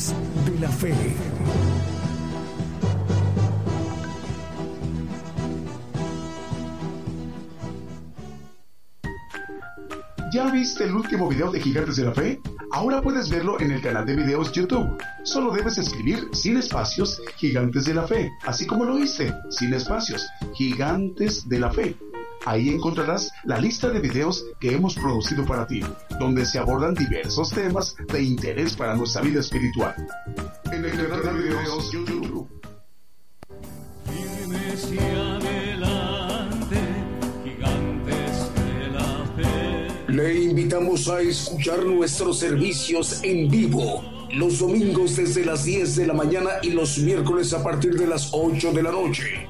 De la Fe. ¿Ya viste el último video de Gigantes de la Fe? Ahora puedes verlo en el canal de videos YouTube. Solo debes escribir sin espacios Gigantes de la Fe, así como lo hice, sin espacios, Gigantes de la Fe. Ahí encontrarás la lista de videos que hemos producido para ti, donde se abordan diversos temas de interés para nuestra vida espiritual. En el canal de videos YouTube. Le invitamos a escuchar nuestros servicios en vivo los domingos desde las 10 de la mañana y los miércoles a partir de las 8 de la noche.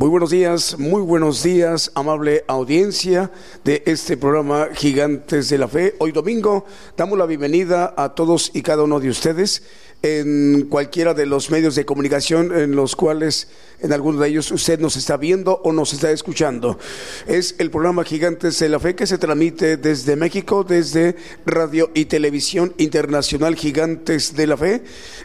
Muy buenos días, muy buenos días, amable audiencia de este programa Gigantes de la Fe. Hoy domingo damos la bienvenida a todos y cada uno de ustedes en cualquiera de los medios de comunicación en los cuales en algunos de ellos usted nos está viendo o nos está escuchando. Es el programa Gigantes de la Fe que se transmite desde México, desde Radio y Televisión Internacional Gigantes de la Fe.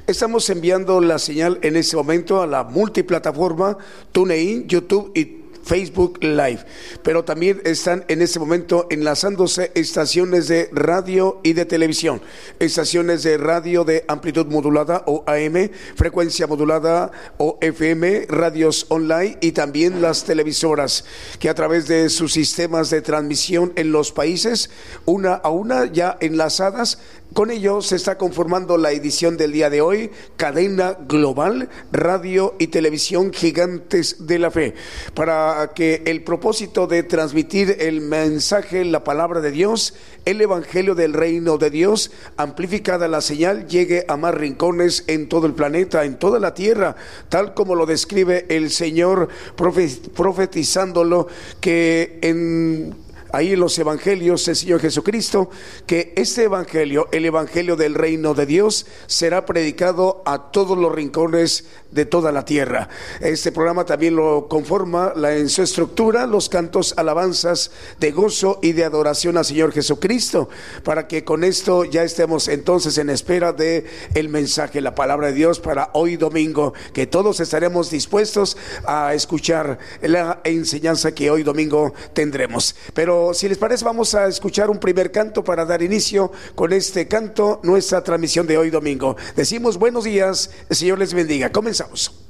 Estamos enviando la señal en este momento a la multiplataforma TuneIn, YouTube y Facebook Live. Pero también están en este momento enlazándose estaciones de radio y de televisión, estaciones de radio de amplitud modulada o AM, frecuencia modulada o FM, radios online y también las televisoras que a través de sus sistemas de transmisión en los países, una a una ya enlazadas, con ello se está conformando la edición del día de hoy, cadena global, radio y televisión gigantes de la fe, para que el propósito de transmitir el mensaje, la palabra de Dios, el evangelio del reino de Dios, amplificada la señal, llegue a más rincones en todo el planeta, en toda la tierra, tal como lo describe el Señor profetizándolo, que en ahí en los evangelios del Señor Jesucristo, que este evangelio, el evangelio del reino de Dios, será predicado a todos los rincones de toda la tierra. Este programa también lo conforma en su estructura los cantos alabanzas de gozo y de adoración al Señor Jesucristo, para que con esto ya estemos entonces en espera de el mensaje, la palabra de Dios para hoy domingo, que todos estaremos dispuestos a escuchar la enseñanza que hoy domingo tendremos. Pero si les parece, vamos a escuchar un primer canto para dar inicio con este canto, nuestra transmisión de hoy domingo. Decimos buenos días, el Señor les bendiga. Comenzamos. Estoy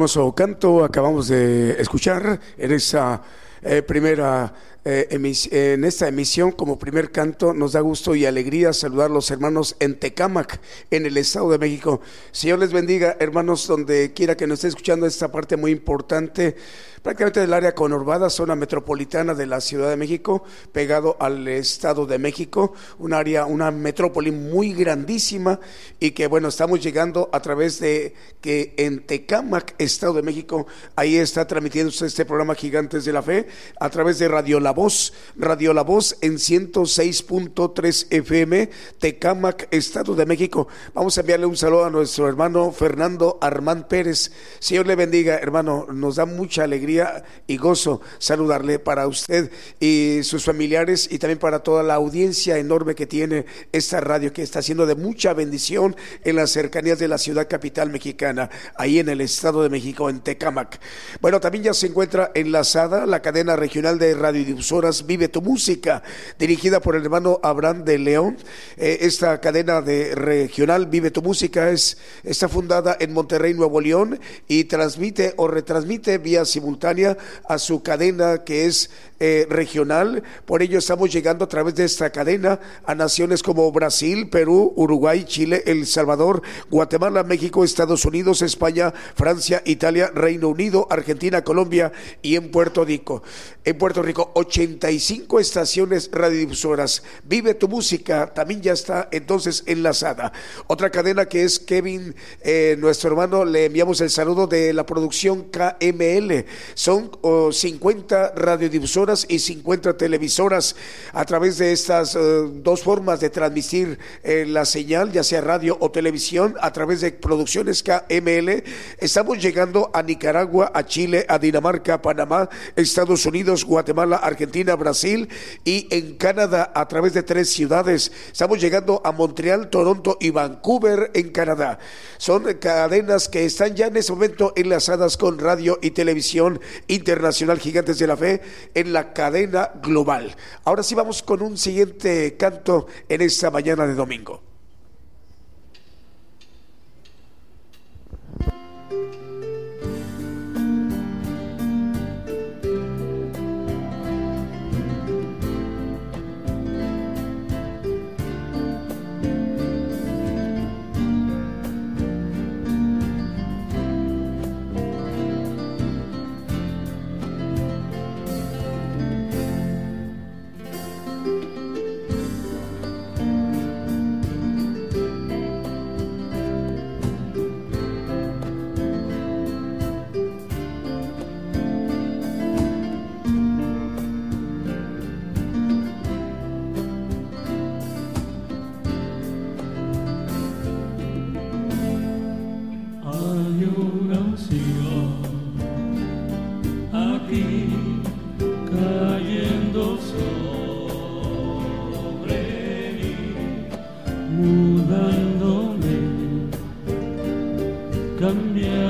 Hermoso canto acabamos de escuchar en esa eh, primera eh, en esta emisión como primer canto. Nos da gusto y alegría saludar a los hermanos en Tecámac, en el Estado de México. Señor les bendiga, hermanos, donde quiera que nos esté escuchando esta parte muy importante prácticamente del área conurbada, zona metropolitana de la Ciudad de México, pegado al Estado de México, un área, una metrópoli muy grandísima y que bueno, estamos llegando a través de que en Tecámac, Estado de México, ahí está transmitiéndose este programa Gigantes de la Fe a través de Radio La Voz, Radio La Voz en 106.3 FM, Tecámac, Estado de México. Vamos a enviarle un saludo a nuestro hermano Fernando Armán Pérez. Señor le bendiga, hermano, nos da mucha alegría y gozo saludarle para usted y sus familiares y también para toda la audiencia enorme que tiene esta radio que está siendo de mucha bendición en las cercanías de la ciudad capital mexicana, ahí en el Estado de México, en Tecámac. Bueno, también ya se encuentra enlazada la cadena regional de radiodifusoras Vive tu Música, dirigida por el hermano Abraham de León. Eh, esta cadena de regional Vive tu Música es, está fundada en Monterrey, Nuevo León y transmite o retransmite vía simultánea a su cadena que es eh, regional. Por ello estamos llegando a través de esta cadena a naciones como Brasil, Perú, Uruguay, Chile, El Salvador, Guatemala, México, Estados Unidos, España, Francia, Italia, Reino Unido, Argentina, Colombia y en Puerto Rico. En Puerto Rico, 85 estaciones radiodifusoras. Vive tu música, también ya está entonces enlazada. Otra cadena que es Kevin, eh, nuestro hermano, le enviamos el saludo de la producción KML. Son 50 radiodifusoras y 50 televisoras a través de estas eh, dos formas de transmitir eh, la señal, ya sea radio o televisión, a través de producciones KML. Estamos llegando a Nicaragua, a Chile, a Dinamarca, a Panamá, Estados Unidos, Guatemala, Argentina, Brasil y en Canadá a través de tres ciudades. Estamos llegando a Montreal, Toronto y Vancouver en Canadá. Son cadenas que están ya en ese momento enlazadas con radio y televisión Internacional Gigantes de la Fe en la cadena global. Ahora sí vamos con un siguiente canto en esta mañana de domingo. mudándome, cambiando.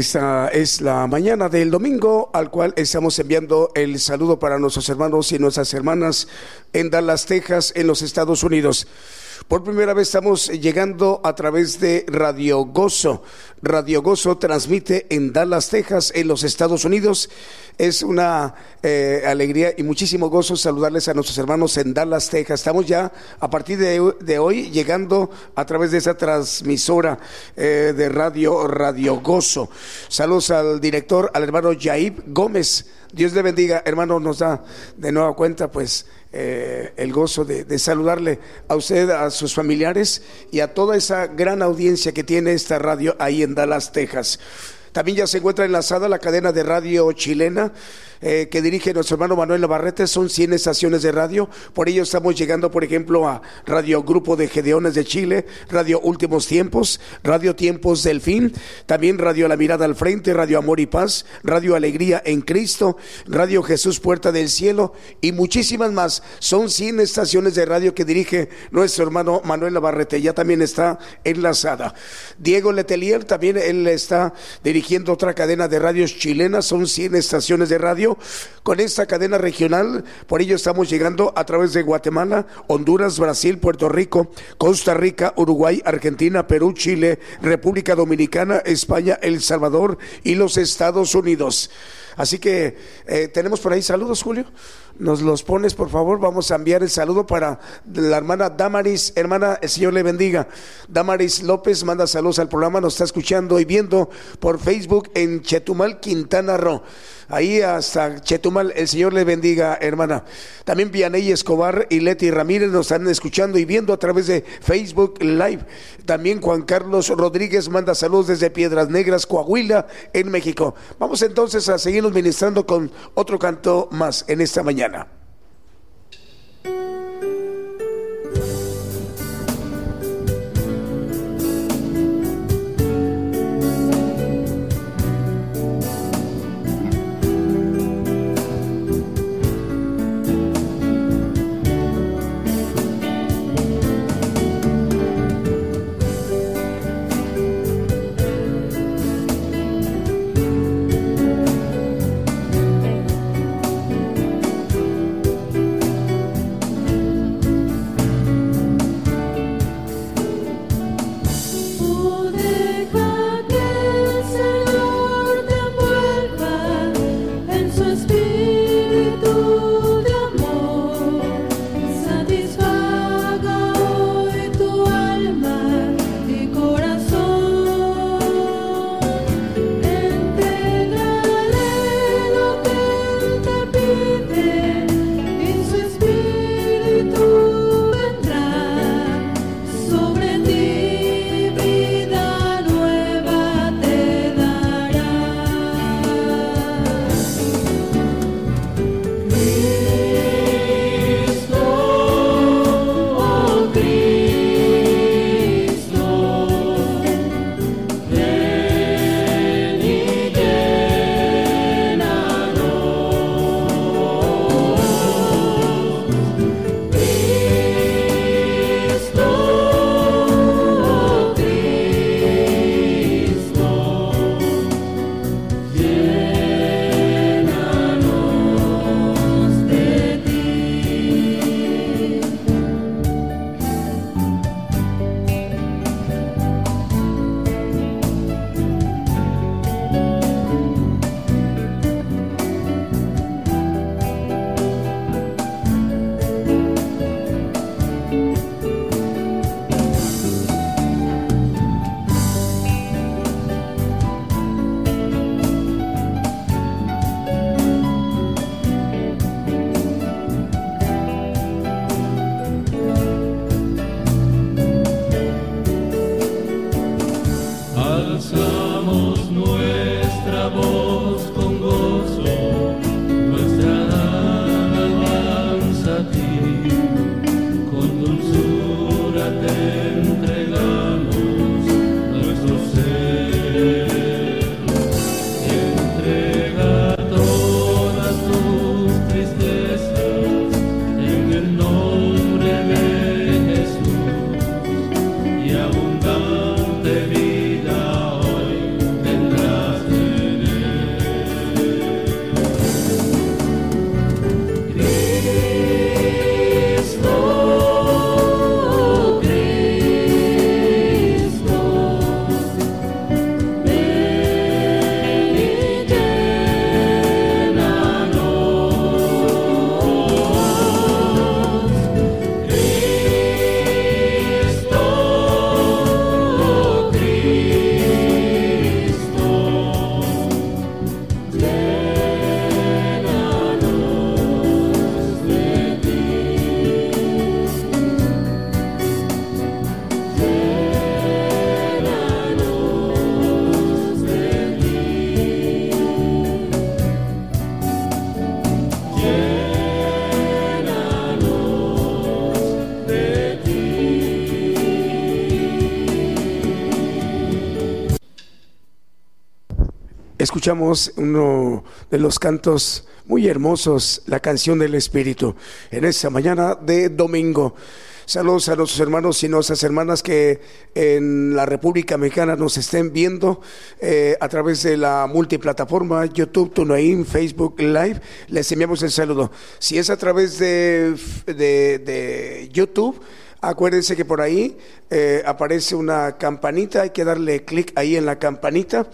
Esta es la mañana del domingo al cual estamos enviando el saludo para nuestros hermanos y nuestras hermanas en Dallas, Texas, en los Estados Unidos. Por primera vez estamos llegando a través de Radio Gozo. Radio Gozo transmite en Dallas, Texas, en los Estados Unidos. Es una eh, alegría y muchísimo gozo saludarles a nuestros hermanos en Dallas, Texas. Estamos ya a partir de, hoy llegando a través de esa transmisora eh, de radio Radio Gozo. Saludos al director, al hermano Yaib Gómez. Dios le bendiga, hermano, nos da de nueva cuenta, pues eh, el gozo de, saludarle a usted, a sus familiares y a toda esa gran audiencia que tiene esta radio ahí en Dallas, Texas. También ya se encuentra enlazada la cadena de radio chilena eh, que dirige nuestro hermano Manuel Navarrete. Son 100 estaciones de radio. Por ello estamos llegando, por ejemplo, a Radio Grupo de Gedeones de Chile, Radio Últimos Tiempos, Radio Tiempos del Fin, también Radio La Mirada al Frente, Radio Amor y Paz, Radio Alegría en Cristo, Radio Jesús Puerta del Cielo y muchísimas más. Son 100 estaciones de radio que dirige nuestro hermano Manuel Navarrete. Ya también está enlazada. Diego Letelier también él está dirigiendo otra cadena de radios chilenas. Son 100 estaciones de radio con esta cadena regional. Por ello estamos llegando a través de Guatemala, Honduras, Brasil, Puerto Rico, Costa Rica, Uruguay, Argentina, Perú, Chile, República Dominicana, España, El Salvador y los Estados Unidos. Así que eh, tenemos por ahí saludos, Julio. Nos los pones, por favor. Vamos a enviar el saludo para la hermana Damaris. Hermana, el Señor le bendiga. Damaris López manda saludos al programa. Nos está escuchando y viendo por Facebook en Chetumal, Quintana Roo ahí hasta Chetumal. El Señor le bendiga, hermana. También Vianey Escobar y Leti Ramírez nos están escuchando y viendo a través de Facebook Live. También Juan Carlos Rodríguez manda saludos desde Piedras Negras, Coahuila, en México. Vamos entonces a seguirnos ministrando con otro canto más en esta mañana. Escuchamos uno de los cantos muy hermosos, la canción del Espíritu, en esta mañana de domingo. Saludos a nuestros hermanos y nuestras hermanas que en la República Mexicana nos estén viendo eh, a través de la multiplataforma YouTube, TuneIn, Facebook Live. Les enviamos el saludo. Si es a través de, de, YouTube, Acuérdense que por ahí eh, aparece una campanita, hay que darle clic ahí en la campanita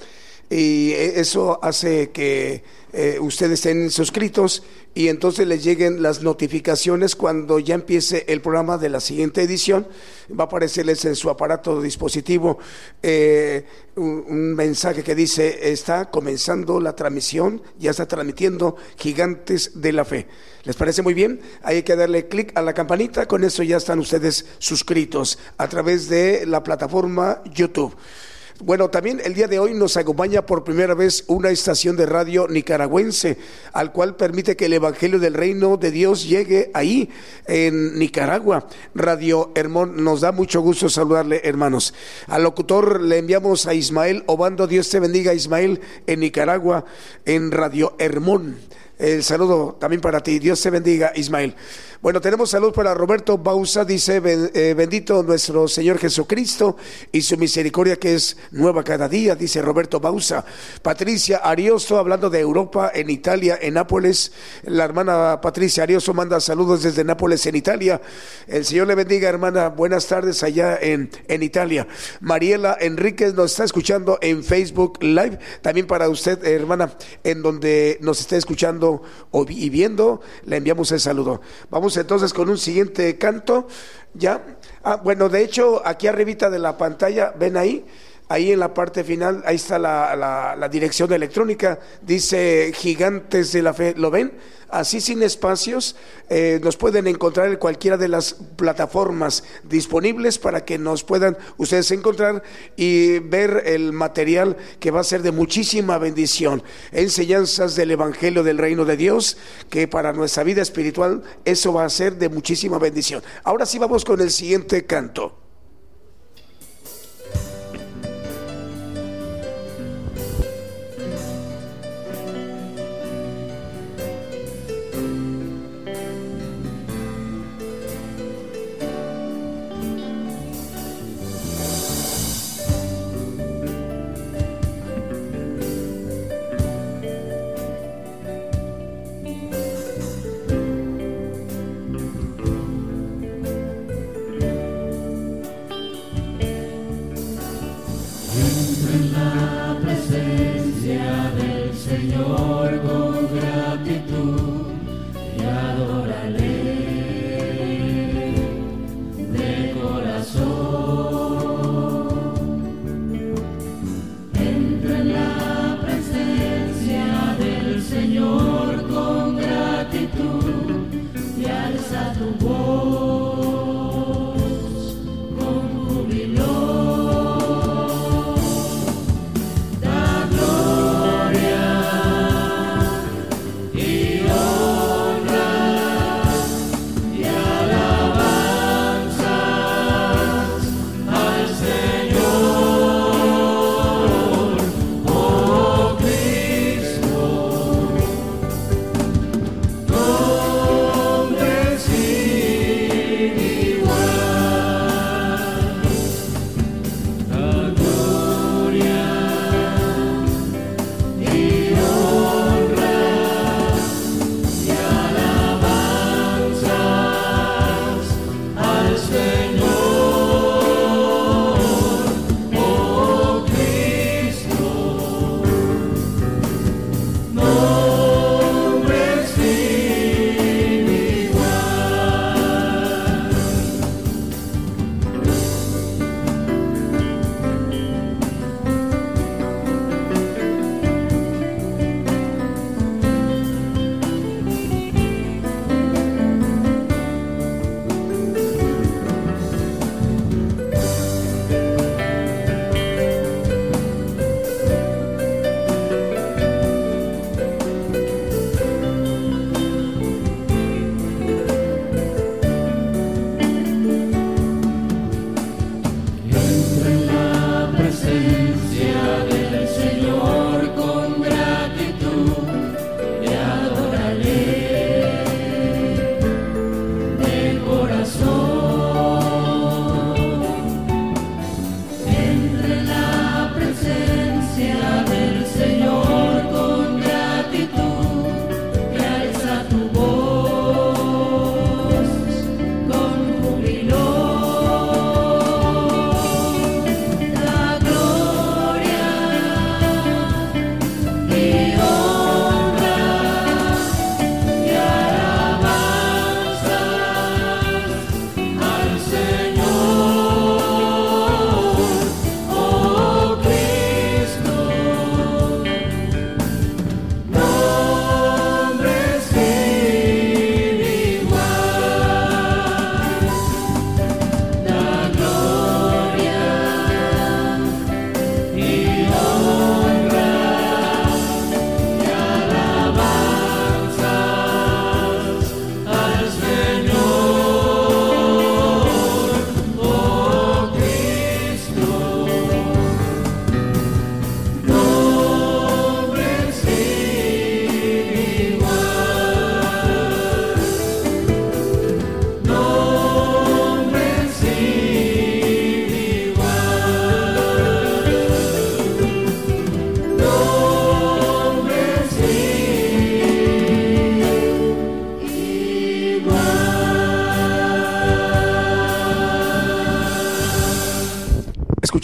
y eso hace que eh, ustedes estén suscritos y entonces les lleguen las notificaciones cuando ya empiece el programa de la siguiente edición. Va a aparecerles en su aparato dispositivo eh, un, mensaje que dice, está comenzando la transmisión, ya está transmitiendo Gigantes de la Fe. ¿Les parece muy bien? Hay que darle clic a la campanita, con eso ya están ustedes suscritos a través de la plataforma YouTube. Bueno, también el día de hoy nos acompaña por primera vez una estación de radio nicaragüense, al cual permite que el Evangelio del Reino de Dios llegue ahí, en Nicaragua. Radio Hermón, nos da mucho gusto saludarle, hermanos. Al locutor le enviamos a Ismael Obando, Dios te bendiga, Ismael, en Nicaragua, en Radio Hermón. El saludo también para ti. Dios te bendiga, Ismael. Bueno, tenemos salud para Roberto Bausa, dice, eh, bendito nuestro Señor Jesucristo y su misericordia que es nueva cada día, dice Roberto Bausa. Patricia Ariosto, hablando de Europa, en Italia, en Nápoles. La hermana Patricia Ariosto manda saludos desde Nápoles, en Italia. El Señor le bendiga, hermana. Buenas tardes allá en, en Italia. Mariela Enríquez nos está escuchando en Facebook Live. También para usted, hermana, en donde nos está escuchando y viendo, le enviamos el saludo. Vamos entonces con un siguiente canto. Ya. Ah, bueno, de hecho, aquí arribita de la pantalla, ven ahí, ahí en la parte final, ahí está la, la dirección electrónica, dice Gigantes de la Fe, ¿lo ven? Así sin espacios, eh, nos pueden encontrar en cualquiera de las plataformas disponibles para que nos puedan ustedes encontrar y ver el material que va a ser de muchísima bendición. Enseñanzas del Evangelio del Reino de Dios, que para nuestra vida espiritual eso va a ser de muchísima bendición. Ahora sí vamos con el siguiente canto.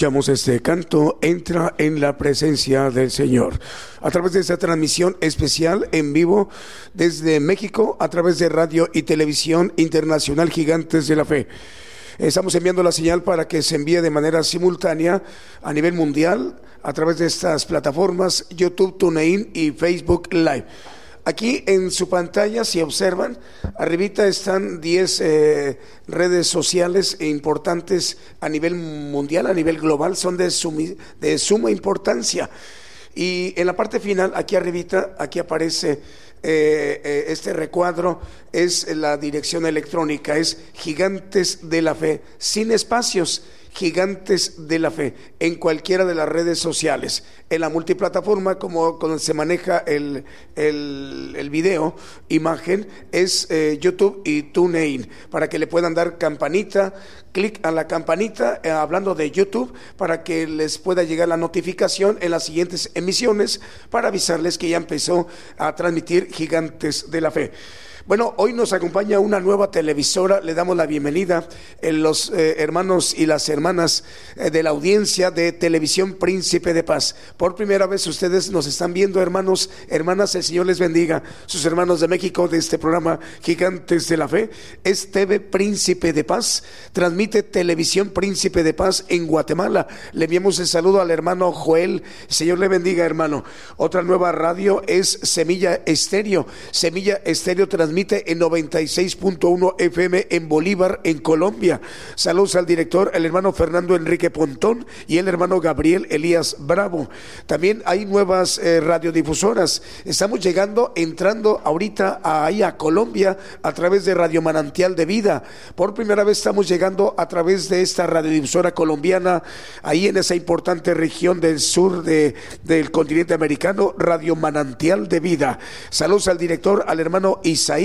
Escuchamos este canto, entra en la presencia del Señor. A través de esta transmisión especial en vivo desde México, a través de radio y televisión internacional Gigantes de la Fe. Estamos enviando la señal para que se envíe de manera simultánea a nivel mundial a través de estas plataformas YouTube, TuneIn y Facebook Live. Aquí en su pantalla, si observan, arribita están 10 eh, redes sociales importantes a nivel mundial, a nivel global, son de, de suma importancia. Y en la parte final, aquí arribita, aquí aparece eh, eh, este recuadro, es la dirección electrónica, es Gigantes de la Fe, sin espacios gigantes de la fe en cualquiera de las redes sociales. En la multiplataforma, como cuando se maneja el, el, video, imagen, es eh, YouTube y TuneIn, para que le puedan dar campanita, clic a la campanita, eh, hablando de YouTube, para que les pueda llegar la notificación en las siguientes emisiones, para avisarles que ya empezó a transmitir Gigantes de la Fe. Bueno, hoy nos acompaña una nueva televisora, le damos la bienvenida en eh, los eh, hermanos y las hermanas eh, de la audiencia de Televisión Príncipe de Paz. Por primera vez ustedes nos están viendo, hermanos, hermanas, el Señor les bendiga. Sus hermanos de México de este programa Gigantes de la Fe es TV Príncipe de Paz, transmite Televisión Príncipe de Paz en Guatemala. Le enviamos el saludo al hermano Joel, el Señor le bendiga, hermano. Otra nueva radio es Semilla Estéreo. Semilla Estéreo transmite transmite en 96.1 FM en Bolívar, en Colombia. Saludos al director, el hermano Fernando Enrique Pontón y el hermano Gabriel Elías Bravo. También hay nuevas eh, radiodifusoras. Estamos llegando, entrando ahorita ahí a Colombia a través de Radio Manantial de Vida. Por primera vez estamos llegando a través de esta radiodifusora colombiana, ahí en esa importante región del sur de, del continente americano, Radio Manantial de Vida. Saludos al director, al hermano Isaí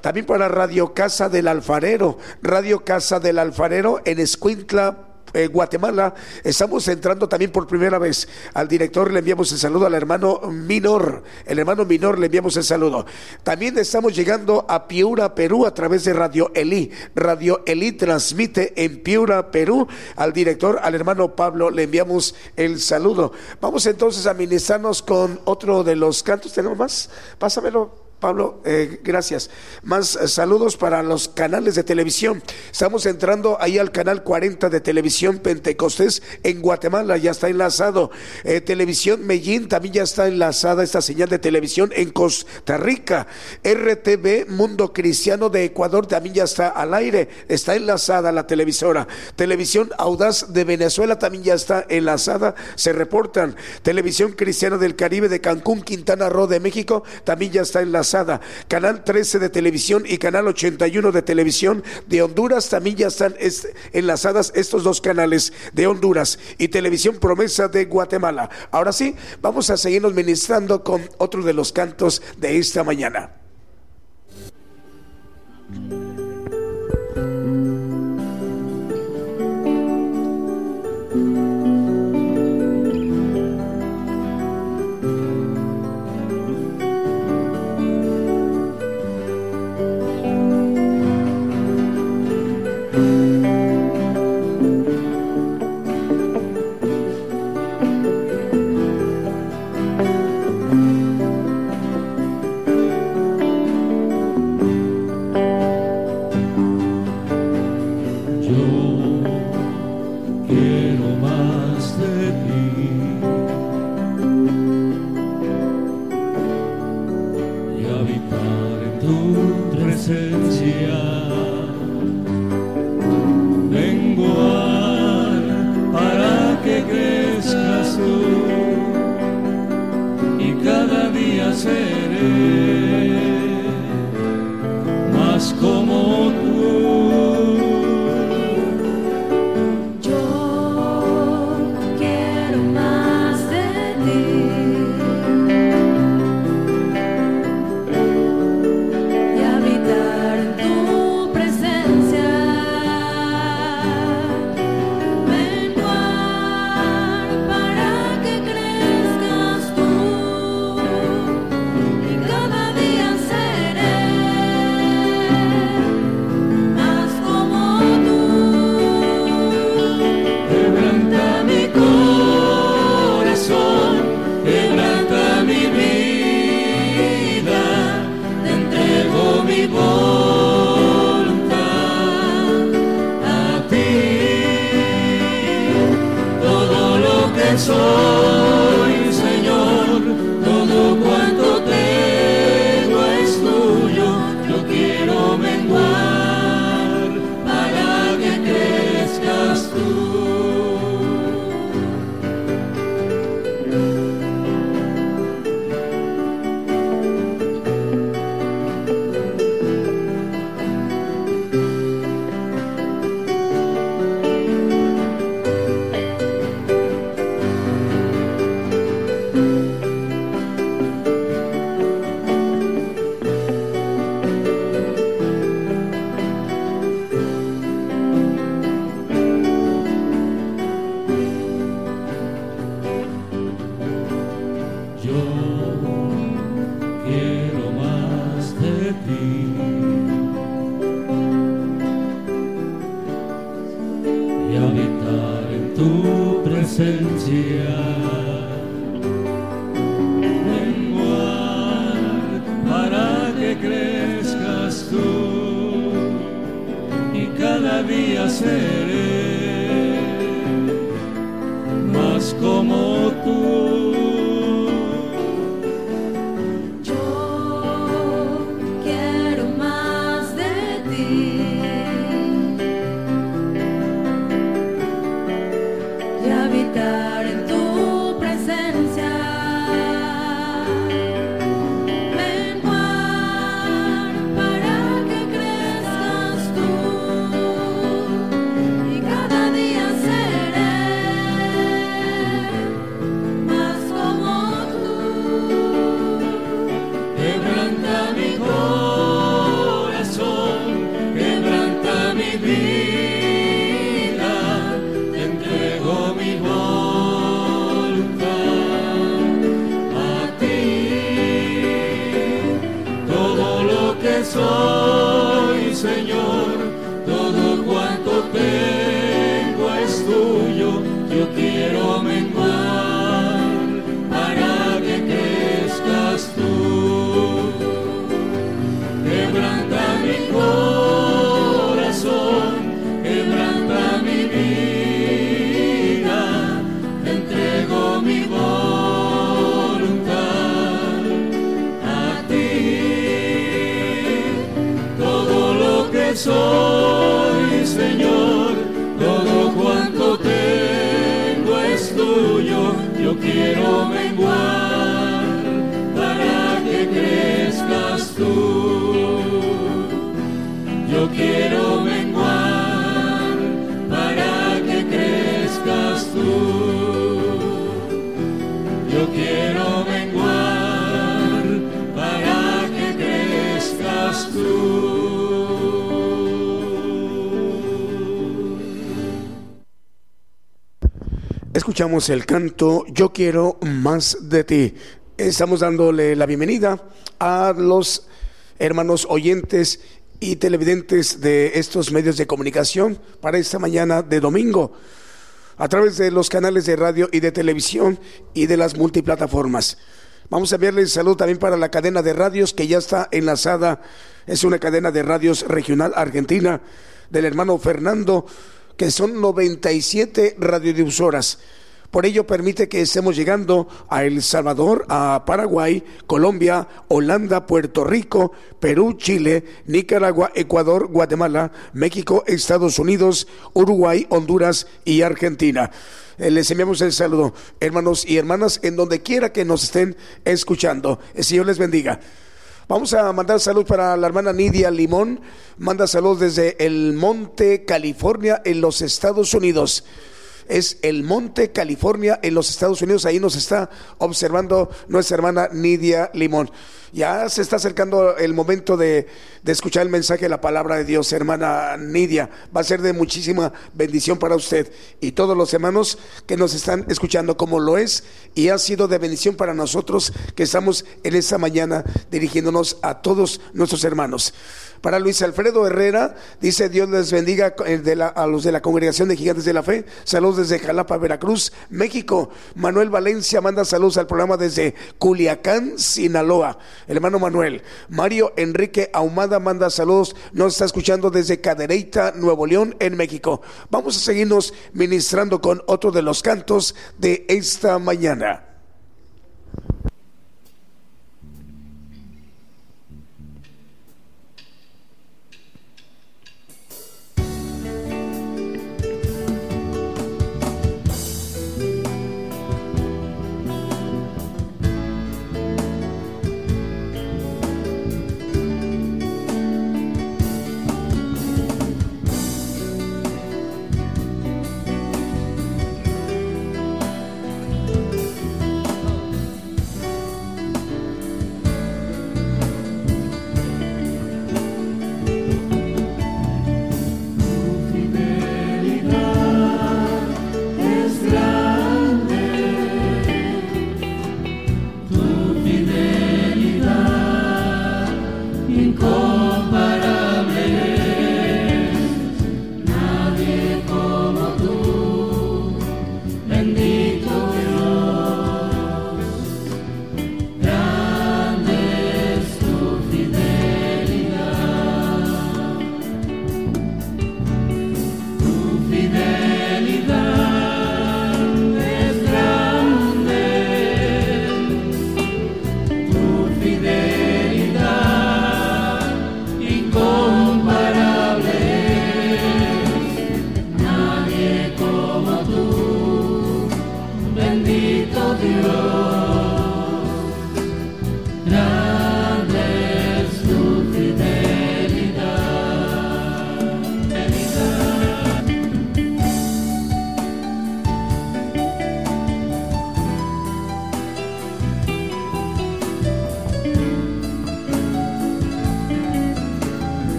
también para Radio Casa del Alfarero, Radio Casa del Alfarero en Escuintla, eh, Guatemala. Estamos entrando también por primera vez al director, le enviamos el saludo al hermano Minor, el hermano Minor le enviamos el saludo. También estamos llegando a Piura, Perú a través de Radio Elí. Radio Elí transmite en Piura, Perú al director, al hermano Pablo, le enviamos el saludo. Vamos entonces a ministrarnos con otro de los cantos. ¿Tenemos más? Pásamelo. Pablo, eh, gracias. Más eh, saludos para los canales de televisión. Estamos entrando ahí al canal 40 de televisión Pentecostés en Guatemala, ya está enlazado. Eh, televisión Medellín también ya está enlazada esta señal de televisión en Costa Rica. RTV Mundo Cristiano de Ecuador también ya está al aire, está enlazada la televisora. Televisión Audaz de Venezuela también ya está enlazada, se reportan. Televisión Cristiana del Caribe de Cancún, Quintana Roo de México también ya está enlazada Canal 13 de televisión y Canal 81 de televisión de Honduras también ya están enlazadas estos dos canales de Honduras y Televisión Promesa de Guatemala. Ahora sí, vamos a seguirnos ministrando con otro de los cantos de esta mañana. Para que crezcas tú. Y cada día seré Escuchamos el canto Yo quiero más de ti. Estamos dándole la bienvenida a los hermanos oyentes y televidentes de estos medios de comunicación para esta mañana de domingo a través de los canales de radio y de televisión y de las multiplataformas. Vamos a enviarles salud también para la cadena de radios que ya está enlazada. Es una cadena de radios regional argentina del hermano Fernando, que son 97 radiodifusoras. Por ello permite que estemos llegando a El Salvador, a Paraguay, Colombia, Holanda, Puerto Rico, Perú, Chile, Nicaragua, Ecuador, Guatemala, México, Estados Unidos, Uruguay, Honduras y Argentina. Eh, Les enviamos el saludo, hermanos y hermanas, en donde quiera que nos estén escuchando. El Señor les bendiga. Vamos a mandar salud para la hermana Nidia Limón. Manda salud desde el Monte, California, en los Estados Unidos es el Monte California en los Estados Unidos. Ahí nos está observando nuestra hermana Nidia Limón. Ya se está acercando el momento de, de, escuchar el mensaje de la palabra de Dios, hermana Nidia. Va a ser de muchísima bendición para usted y todos los hermanos que nos están escuchando, como lo es y ha sido de bendición para nosotros que estamos en esta mañana dirigiéndonos a todos nuestros hermanos. Para Luis Alfredo Herrera, dice Dios les bendiga de la, a los de la congregación de Gigantes de la Fe. Saludos desde Jalapa, Veracruz, México. Manuel Valencia manda saludos al programa desde Culiacán, Sinaloa. El hermano Manuel. Mario Enrique Ahumada manda saludos. Nos está escuchando desde Cadereyta, Nuevo León, en México. Vamos a seguirnos ministrando con otro de los cantos de esta mañana.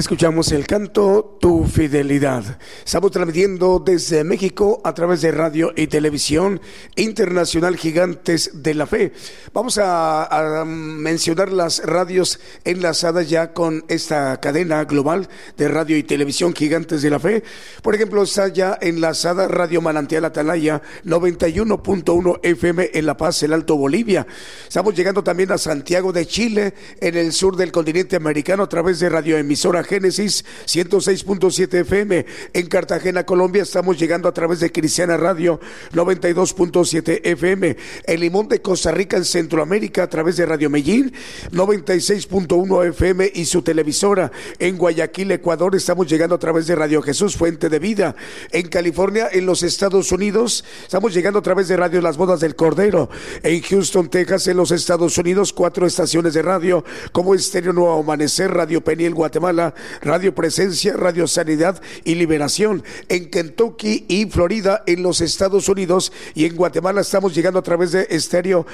Escuchamos el canto Tu Fidelidad. Estamos transmitiendo desde México a través de radio y televisión internacional Gigantes de la Fe. Vamos a, mencionar las radios enlazadas ya con esta cadena global de radio y televisión Gigantes de la Fe. Por ejemplo, está ya enlazada Radio Manantial Atalaya 91.1 FM en La Paz, el Alto Bolivia. Estamos llegando también a Santiago de Chile, en el sur del continente americano, a través de radioemisora Génesis 106.7 FM. En Cartagena, Colombia, estamos llegando a través de Cristiana Radio 92.7 FM. En Limón de Costa Rica, en Centroamérica, a través de Radio Medellín 96.1 FM y su televisora. En Guayaquil, Ecuador, estamos llegando a través de Radio Jesús, Fuente de Vida. En California, en los Estados Unidos, estamos llegando a través de Radio Las Bodas del Cordero. En Houston, Texas, en los Estados Unidos, cuatro estaciones de radio como Estéreo Nuevo Amanecer, Radio Peniel Guatemala, Radio Presencia, Radio Sanidad y Liberación. En Kentucky y Florida, en los Estados Unidos y en Guatemala estamos llegando a través de Estéreo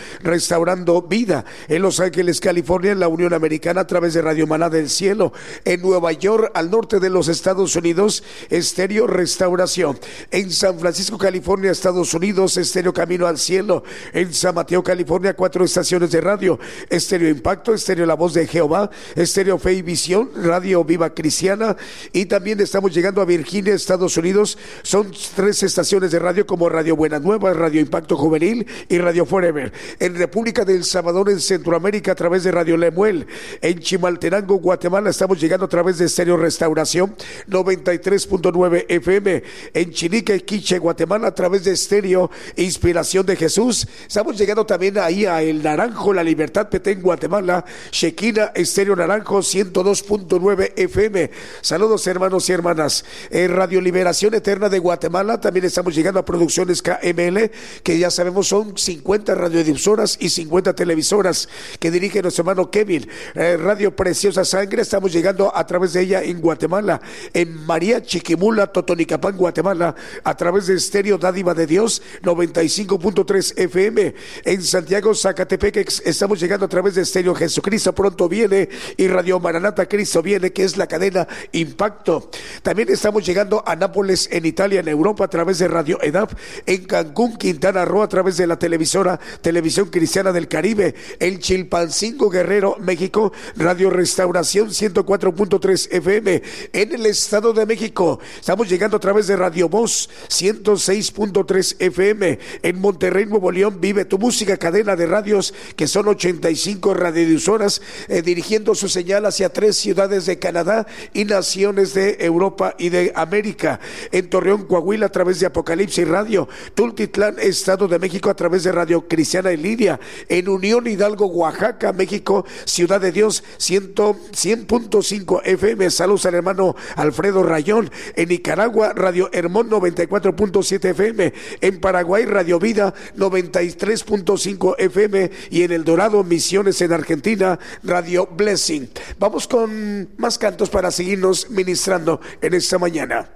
Restaurando Vida. En Los Ángeles, California, en la Unión Americana a través de Radio Maná del Cielo. En Nueva York, al norte de los Estados Unidos, Estéreo Restauración. En San Francisco, California, Estados Unidos, Estéreo Camino al Cielo. En San Mateo, California, cuatro estaciones de radio. Estéreo Impacto, Estéreo La Voz de Jehová, Estéreo Fe y Visión, Radio Viva Cristiana y también estamos llegando a Virginia, Estados Unidos. Son tres estaciones de radio como Radio Buena Nueva, Radio Impacto Juvenil y Radio Forever. En República del Salvador, en Centroamérica, a través de Radio Lemuel. En Chimaltenango, Guatemala, estamos llegando a través de Estéreo Restauración 93.9 FM. En Chinique, Quiche, Guatemala, a través de Estéreo Inspiración de Jesús. Estamos llegando también ahí a El Naranjo, La Libertad, Petén, Guatemala. Shequina, Estéreo Naranjo 102.9 FM. Saludos hermanos y hermanas. En Radio Liberación Eterna de Guatemala también estamos llegando a Producciones KML, que ya sabemos son 50 radiodifusoras y 50 televisoras que dirige nuestro hermano Kevin. Eh, Radio Preciosa Sangre, estamos llegando a través de ella en Guatemala. En María Chiquimula, Totonicapán, Guatemala, a través de Estéreo Dádiva de Dios 95.3 FM. En Santiago, Zacatepec, estamos llegando a través de Estéreo Jesucristo pronto viene y Radio Maranata Cristo viene, que es la cadena Impacto. También estamos llegando a Nápoles, en Italia, en Europa, a través de Radio EDAP, en Cancún, Quintana Roo, a través de la televisora Televisión Cristiana del Caribe, en Chilpancingo, Guerrero, México, Radio Restauración 104.3 FM, en el Estado de México. Estamos llegando a través de Radio Voz 106.3 FM, en Monterrey, Nuevo León, vive tu música, cadena de radios que son 85 radiodifusoras eh, dirigiendo su señal hacia tres ciudades de Canadá y naciones de Europa y de América. En Torreón, Coahuila, a través de Apocalipsis Radio. Tultitlán, Estado de México, a través de Radio Cristiana en Línea. En Unión Hidalgo, Oaxaca, México, Ciudad de Dios, 100.5 FM. Saludos al hermano Alfredo Rayón. En Nicaragua, Radio Hermón 94.7 FM. En Paraguay, Radio Vida 93.5 FM. Y en El Dorado, Misiones en Argentina, Radio Blessing. Vamos con más cantos para seguirnos ministrando en esta mañana.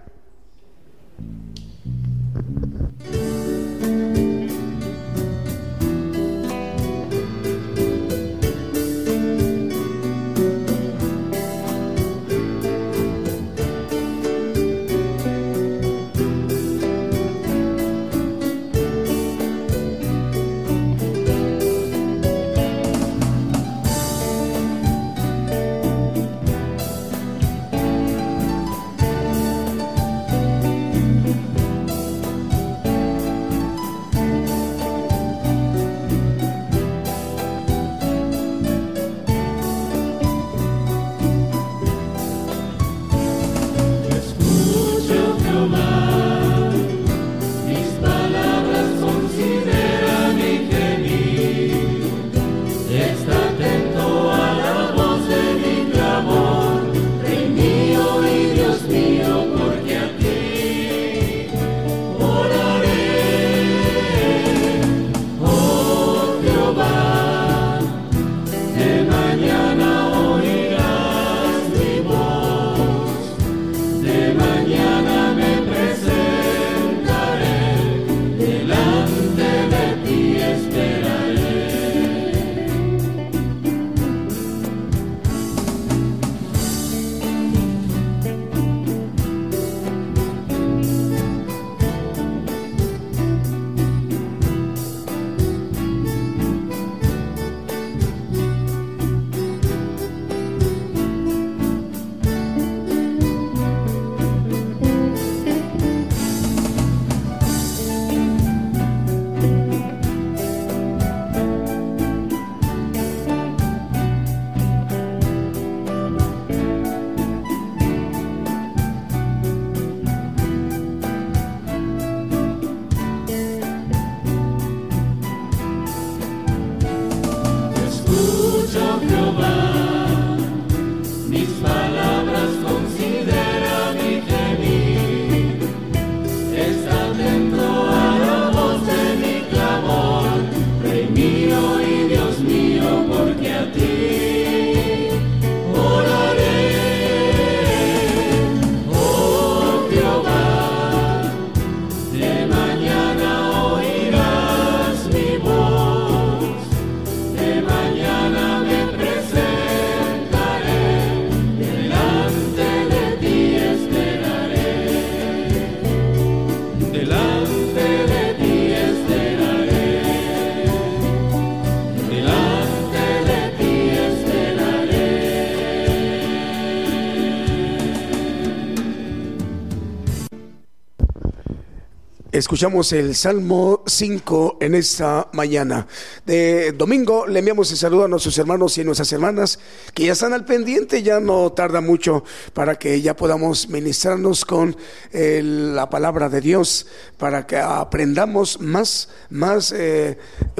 Escuchamos el Salmo 5 en esta mañana. De domingo le enviamos el saludo a nuestros hermanos y nuestras hermanas que ya están al pendiente, ya no tarda mucho para que ya podamos ministrarnos con eh, la palabra de Dios, para que aprendamos más, más eh,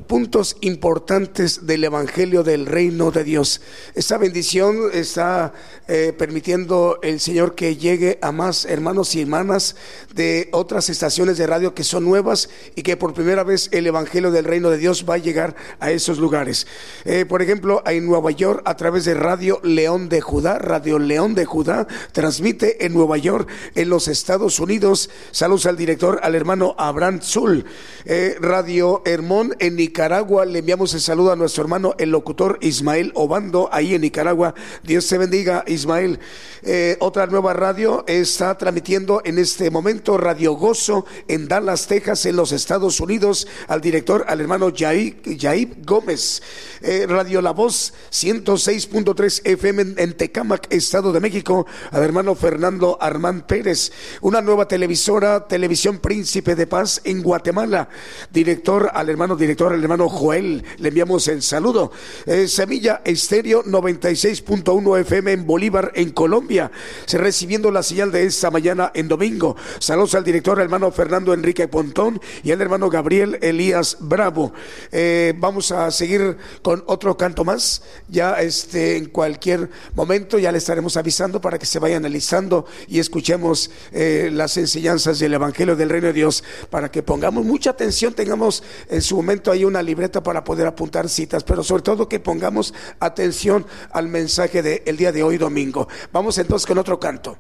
puntos importantes del Evangelio del Reino de Dios. Esta bendición está eh, permitiendo el Señor que llegue a más hermanos y hermanas de otras estaciones de radio que son nuevas y que por primera vez el Evangelio del Reino de Dios va a llegar a esos lugares. Por ejemplo, en Nueva York, a través de Radio León de Judá, Radio León de Judá, transmite en Nueva York, en los Estados Unidos. Saludos al director, al hermano Abraham Zul. Eh, Radio Hermón en Nicaragua, le enviamos el saludo a nuestro hermano, el locutor Ismael Obando, ahí en Nicaragua. Dios te bendiga, Ismael. Eh, otra nueva radio está transmitiendo en este momento Radio Gozo en Dallas, Texas, en los Estados Unidos, al director, al hermano Yaib, Gómez. Eh, Radio La Voz 106.3 FM en, Tecámac, Estado de México, al hermano Fernando Armán Pérez. Una nueva televisora, Televisión Príncipe de Paz en Guatemala. Director, al hermano director, al hermano Joel, le enviamos el saludo. Eh, Semilla Estéreo 96.1 FM en Bolívar, en Colombia. Recibiendo la señal de esta mañana en domingo. Saludos al director, hermano Fernando Enrique Pontón y al hermano Gabriel Elías Bravo. Eh, vamos a seguir con otro canto más. Ya este, en cualquier momento ya le estaremos avisando para que se vayan analizando y escuchemos eh, las enseñanzas del Evangelio del Reino de Dios para que pongamos mucha atención, tengamos en su momento ahí una libreta para poder apuntar citas, pero sobre todo que pongamos atención al mensaje del día de hoy domingo. Vamos entonces con otro canto.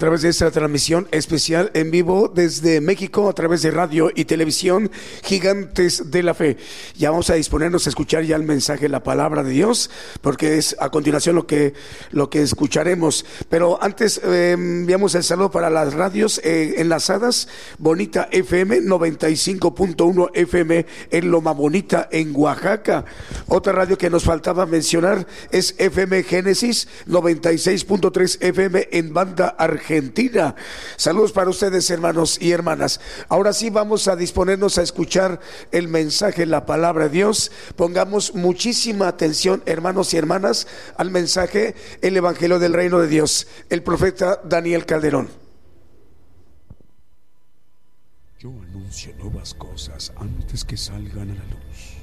Través de esta transmisión especial en vivo desde México a través de radio y televisión Gigantes de la Fe. Ya vamos a disponernos a escuchar ya el mensaje, la palabra de Dios, porque es a continuación lo que, lo que escucharemos. Pero antes eh, enviamos el saludo para las radios eh, enlazadas, Bonita FM 95.1 FM en Loma Bonita en Oaxaca. Otra radio que nos faltaba mencionar es FM Génesis 96.3 FM en Banda Argentina. Saludos para ustedes, hermanos y hermanas. Ahora sí vamos a disponernos a escuchar el mensaje, la palabra de Dios. Pongamos muchísima atención, hermanos y hermanas, al mensaje, el Evangelio del Reino de Dios. El profeta Daniel Calderón. Yo anuncio nuevas cosas antes que salgan a la luz.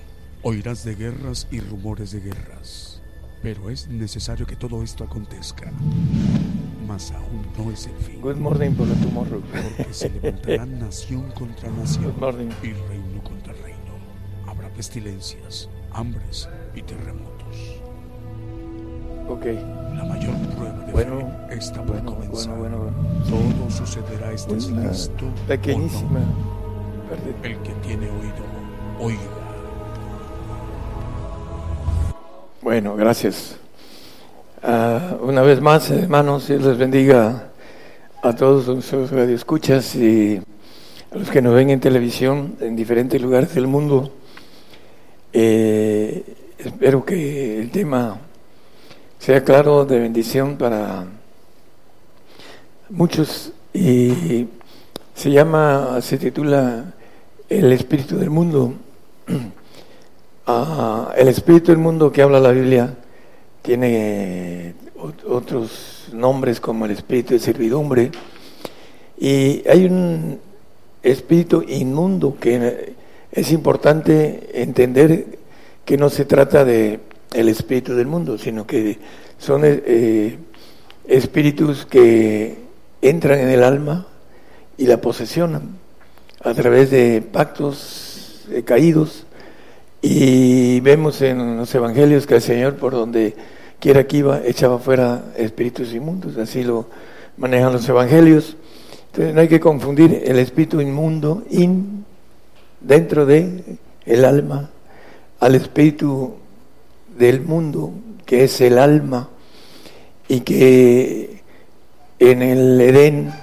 Oirás de guerras y rumores de guerras, pero es necesario que todo esto acontezca. Mas aún no es el fin, Good morning porque se levantará nación contra nación Good morning. y reino. Pestilencias, hambres y terremotos. Ok. La mayor prueba de Bueno, fe está por bueno, comenzar. bueno. Todo sucederá, estés Una listo. o no. pequeñísima parte. El que tiene oído, oiga. Bueno, gracias. Ah, una vez más, hermanos, Dios les bendiga a todos nuestros radioescuchas y a los que nos ven en televisión en diferentes lugares del mundo. Eh, espero que el tema sea claro de bendición para muchos y se llama, se titula El espíritu del mundo. Ah, el espíritu del mundo que habla la Biblia tiene ot- otros nombres como el espíritu de servidumbre y hay un espíritu inmundo que es importante entender que no se trata de el espíritu del mundo, sino que son eh, espíritus que entran en el alma y la posesionan a través de pactos caídos y vemos en los evangelios que el Señor por donde quiera que iba echaba fuera espíritus inmundos, así lo manejan los evangelios. Entonces no hay que confundir el espíritu inmundo in dentro de el alma al espíritu del mundo que es el alma y que en el Edén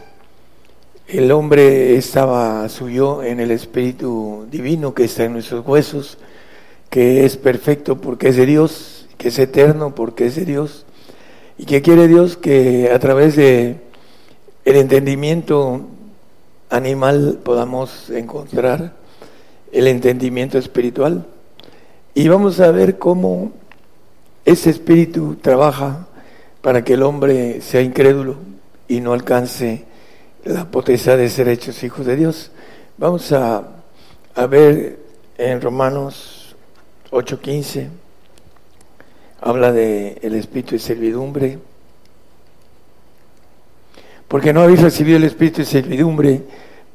el hombre estaba suyo en el espíritu divino que está en nuestros huesos, que es perfecto porque es de Dios, que es eterno porque es de Dios y que quiere Dios que a través de el entendimiento animal podamos encontrar el entendimiento espiritual. Y vamos a ver cómo ese espíritu trabaja para que el hombre sea incrédulo y no alcance la potestad de ser hechos hijos de Dios. Vamos a, a ver en Romanos 8:15, habla de el espíritu de servidumbre. Porque no habéis recibido el espíritu de servidumbre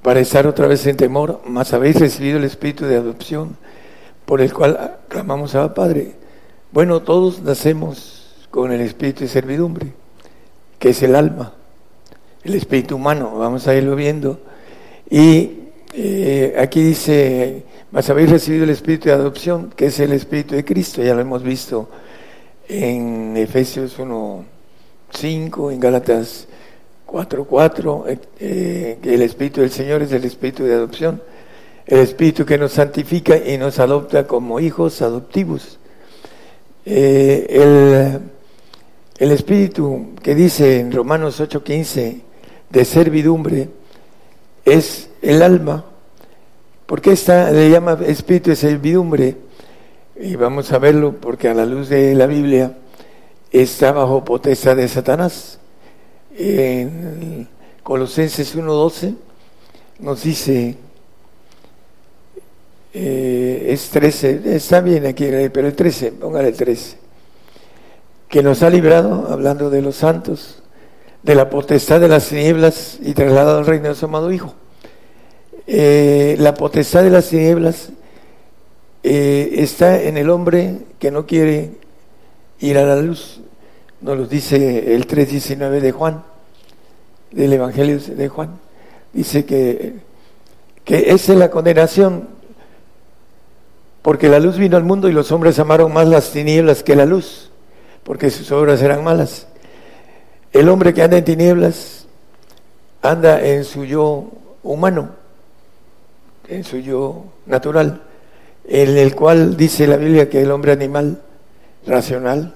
para estar otra vez en temor, mas habéis recibido el espíritu de adopción por el cual clamamos a Padre. Bueno, todos nacemos con el espíritu de servidumbre, que es el alma, el espíritu humano, vamos a irlo viendo. Y eh, aquí dice, mas habéis recibido el espíritu de adopción, que es el espíritu de Cristo, ya lo hemos visto en Efesios 1.5, en Gálatas 4.4, eh, eh, el espíritu del Señor es el espíritu de adopción, el espíritu que nos santifica y nos adopta como hijos adoptivos. Eh, el, el espíritu que dice en Romanos 8.15 de servidumbre es el alma. ¿Por qué está, le llama espíritu de servidumbre? Y vamos a verlo porque a la luz de la Biblia está bajo potestad de Satanás. En Colosenses 1.12 nos dice, eh, es 13, está bien aquí, pero el 13, póngale el 13, que nos ha librado, hablando de los santos, de la potestad de las tinieblas y trasladado al reino de su amado Hijo. Eh, la potestad de las tinieblas eh, está en el hombre que no quiere ir a la luz, nos lo dice el 3.19 de Juan, del Evangelio de Juan. Dice que, que esa es la condenación, porque la luz vino al mundo y los hombres amaron más las tinieblas que la luz, porque sus obras eran malas. El hombre que anda en tinieblas anda en su yo humano, en su yo natural, en el cual dice la Biblia que el hombre animal racional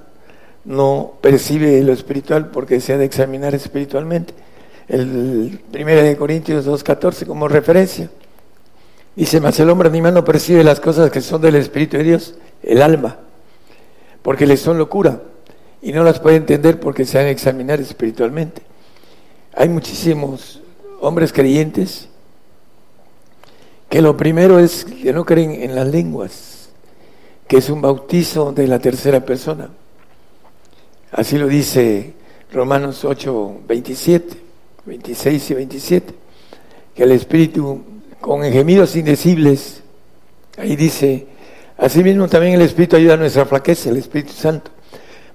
no percibe lo espiritual porque se ha de examinar espiritualmente. El 1 de Corintios 2.14 como referencia. Dice, mas el hombre animal no percibe las cosas que son del Espíritu de Dios, el alma, porque le son locura y no las puede entender porque se han de examinar espiritualmente. Hay muchísimos hombres creyentes que lo primero es que no creen en las lenguas, que es un bautizo de la tercera persona. Así lo dice Romanos 8, 27, 26 y 27, que el Espíritu con gemidos indecibles, ahí dice, asimismo también el Espíritu ayuda a nuestra flaqueza, el Espíritu Santo,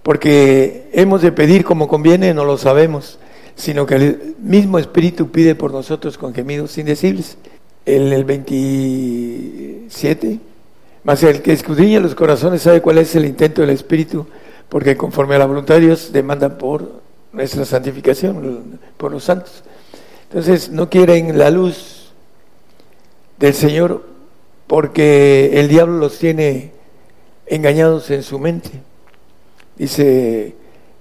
porque hemos de pedir como conviene, no lo sabemos, sino que el mismo Espíritu pide por nosotros con gemidos indecibles. En el 27, más el que escudriña los corazones sabe cuál es el intento del Espíritu, porque conforme a la voluntad de Dios demanda por nuestra santificación, por los santos. Entonces no quieren la luz del Señor porque el diablo los tiene engañados en su mente. Dice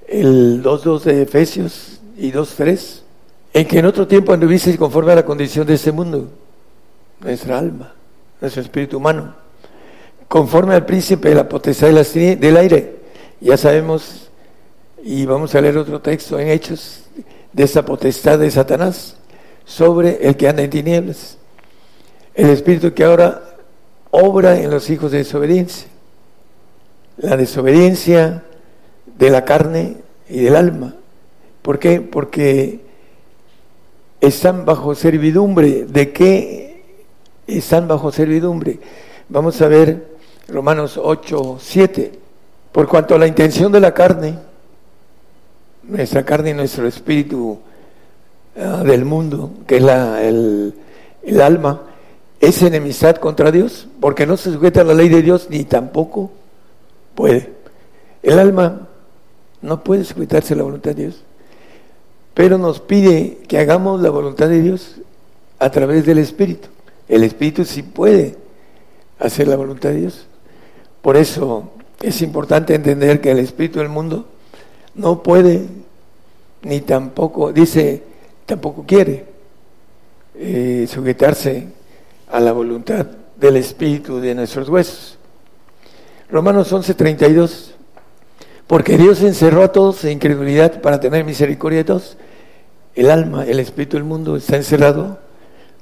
el 2.2 de Efesios y 2.3, en que en otro tiempo anduvisteis conforme a la condición de este mundo, nuestra alma, nuestro espíritu humano, conforme al príncipe de la potestad del aire. Ya sabemos, y vamos a leer otro texto en Hechos, de esa potestad de Satanás sobre el que anda en tinieblas. El espíritu que ahora obra en los hijos de desobediencia. La desobediencia de la carne y del alma ¿Por qué? Porque están bajo servidumbre. ¿De qué están bajo servidumbre? Vamos a ver Romanos 8, 7. Por cuanto a la intención de la carne, nuestra carne y nuestro espíritu ah, del mundo, que es la, el, el alma, es enemistad contra Dios, porque no se sujeta a la ley de Dios ni tampoco puede. El alma no puede sujetarse a la voluntad de Dios, pero nos pide que hagamos la voluntad de Dios a través del Espíritu. El Espíritu sí puede hacer la voluntad de Dios. Por eso es importante entender que el Espíritu del mundo no puede ni tampoco, dice, tampoco quiere eh, sujetarse a la voluntad del Espíritu de nuestros huesos. Romanos 11:32, porque Dios encerró a todos en incredulidad para tener misericordia de todos. El alma, el espíritu del mundo está encerrado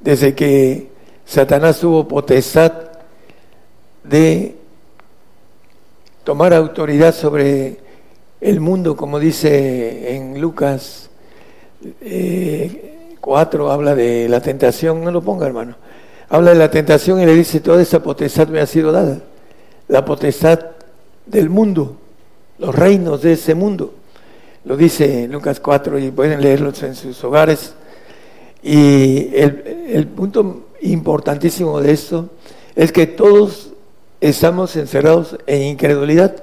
desde que Satanás tuvo potestad de tomar autoridad sobre el mundo, como dice en Lucas eh, 4, habla de la tentación, no lo ponga hermano, habla de la tentación y le dice, toda esa potestad me ha sido dada, la potestad del mundo, los reinos de ese mundo. Lo dice Lucas 4 y pueden leerlos en sus hogares. Y el, el punto importantísimo de esto es que todos estamos encerrados en incredulidad.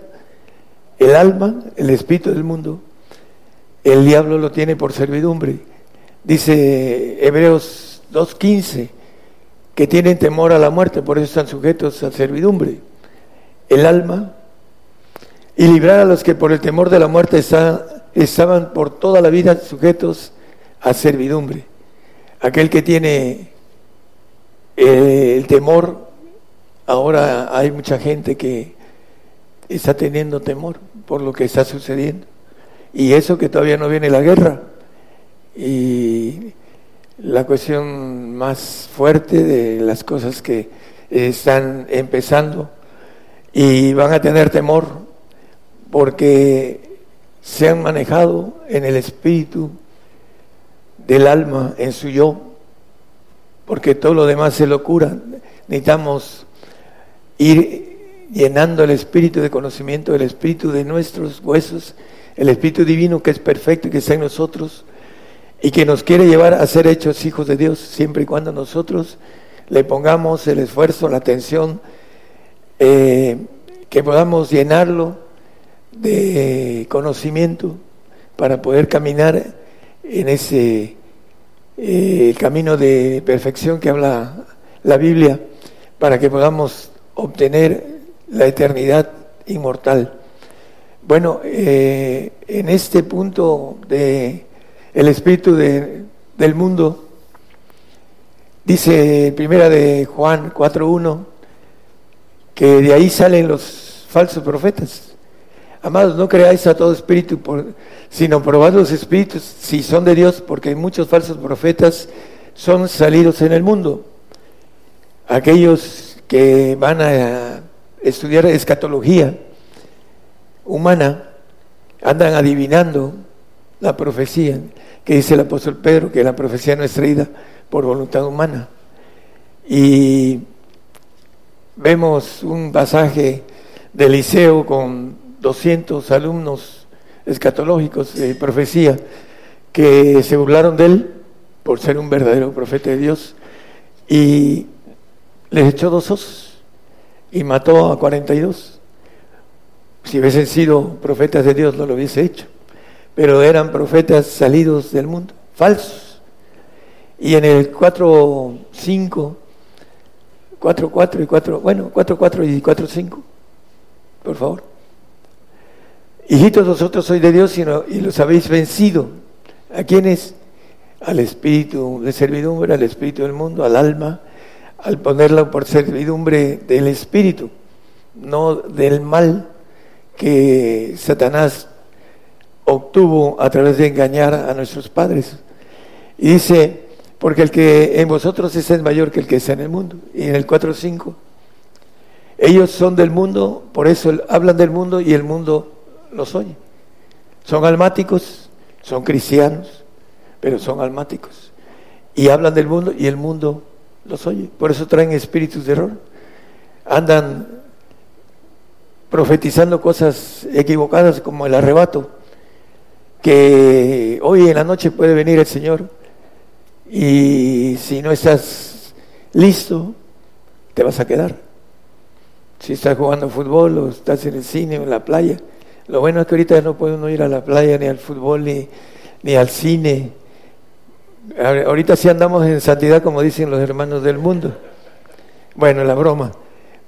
El alma, el espíritu del mundo, el diablo lo tiene por servidumbre. Dice Hebreos 2.15 que tienen temor a la muerte, por eso están sujetos a servidumbre. El alma y librar a los que por el temor de la muerte estaban por toda la vida sujetos a servidumbre. Aquel que tiene eh, el temor, ahora hay mucha gente que está teniendo temor por lo que está sucediendo. Y eso que todavía no viene la guerra. Y la cuestión más fuerte de las cosas que están empezando y van a tener temor porque se han manejado en el espíritu del alma, en su yo, porque todo lo demás es locura. Necesitamos ir llenando el espíritu de conocimiento, el espíritu de nuestros huesos, el espíritu divino que es perfecto y que está en nosotros y que nos quiere llevar a ser hechos hijos de Dios siempre y cuando nosotros le pongamos el esfuerzo, la atención, eh, que podamos llenarlo de conocimiento para poder caminar en ese eh, camino de perfección que habla la Biblia, para que podamos obtener la eternidad inmortal. Bueno, eh, en este punto de el espíritu de- del mundo, dice primera de Juan 4.1, que de ahí salen los falsos profetas. Amados, no creáis a todo espíritu, sino probad los espíritus si son de Dios, porque muchos falsos profetas son salidos en el mundo. Aquellos que van a estudiar escatología humana andan adivinando la profecía que dice el apóstol Pedro, que la profecía no es traída por voluntad humana. Y vemos un pasaje de Liceo con 200 alumnos escatológicos de profecía que se burlaron de él por ser un verdadero profeta de Dios y les echó dos osos y mató a 42. Si hubiesen sido profetas de Dios no lo hubiese hecho, pero eran profetas salidos del mundo, falsos. Y en el 4.5, 4.4 y 4, bueno, 4.4 y 4.5, por favor. Hijitos, vosotros sois de Dios y, y los habéis vencido. ¿A quiénes? Al espíritu de servidumbre, al espíritu del mundo, al alma, al ponerlo por servidumbre del espíritu, no del mal que Satanás obtuvo a través de engañar a nuestros padres. Y dice, porque el que en vosotros es el mayor que el que está en el mundo. Y en el 4.5, ellos son del mundo, por eso hablan del mundo y el mundo los oye. Son almáticos, son cristianos, pero son almáticos. Y hablan del mundo y el mundo los oye. Por eso traen espíritus de error. Andan profetizando cosas equivocadas como el arrebato, que hoy en la noche puede venir el Señor y si no estás listo, te vas a quedar. Si estás jugando fútbol o estás en el cine o en la playa, lo bueno es que ahorita no puede uno ir a la playa, ni al fútbol, ni, ni al cine. Ahor- Ahorita sí andamos en santidad, como dicen los hermanos del mundo. Bueno, la broma.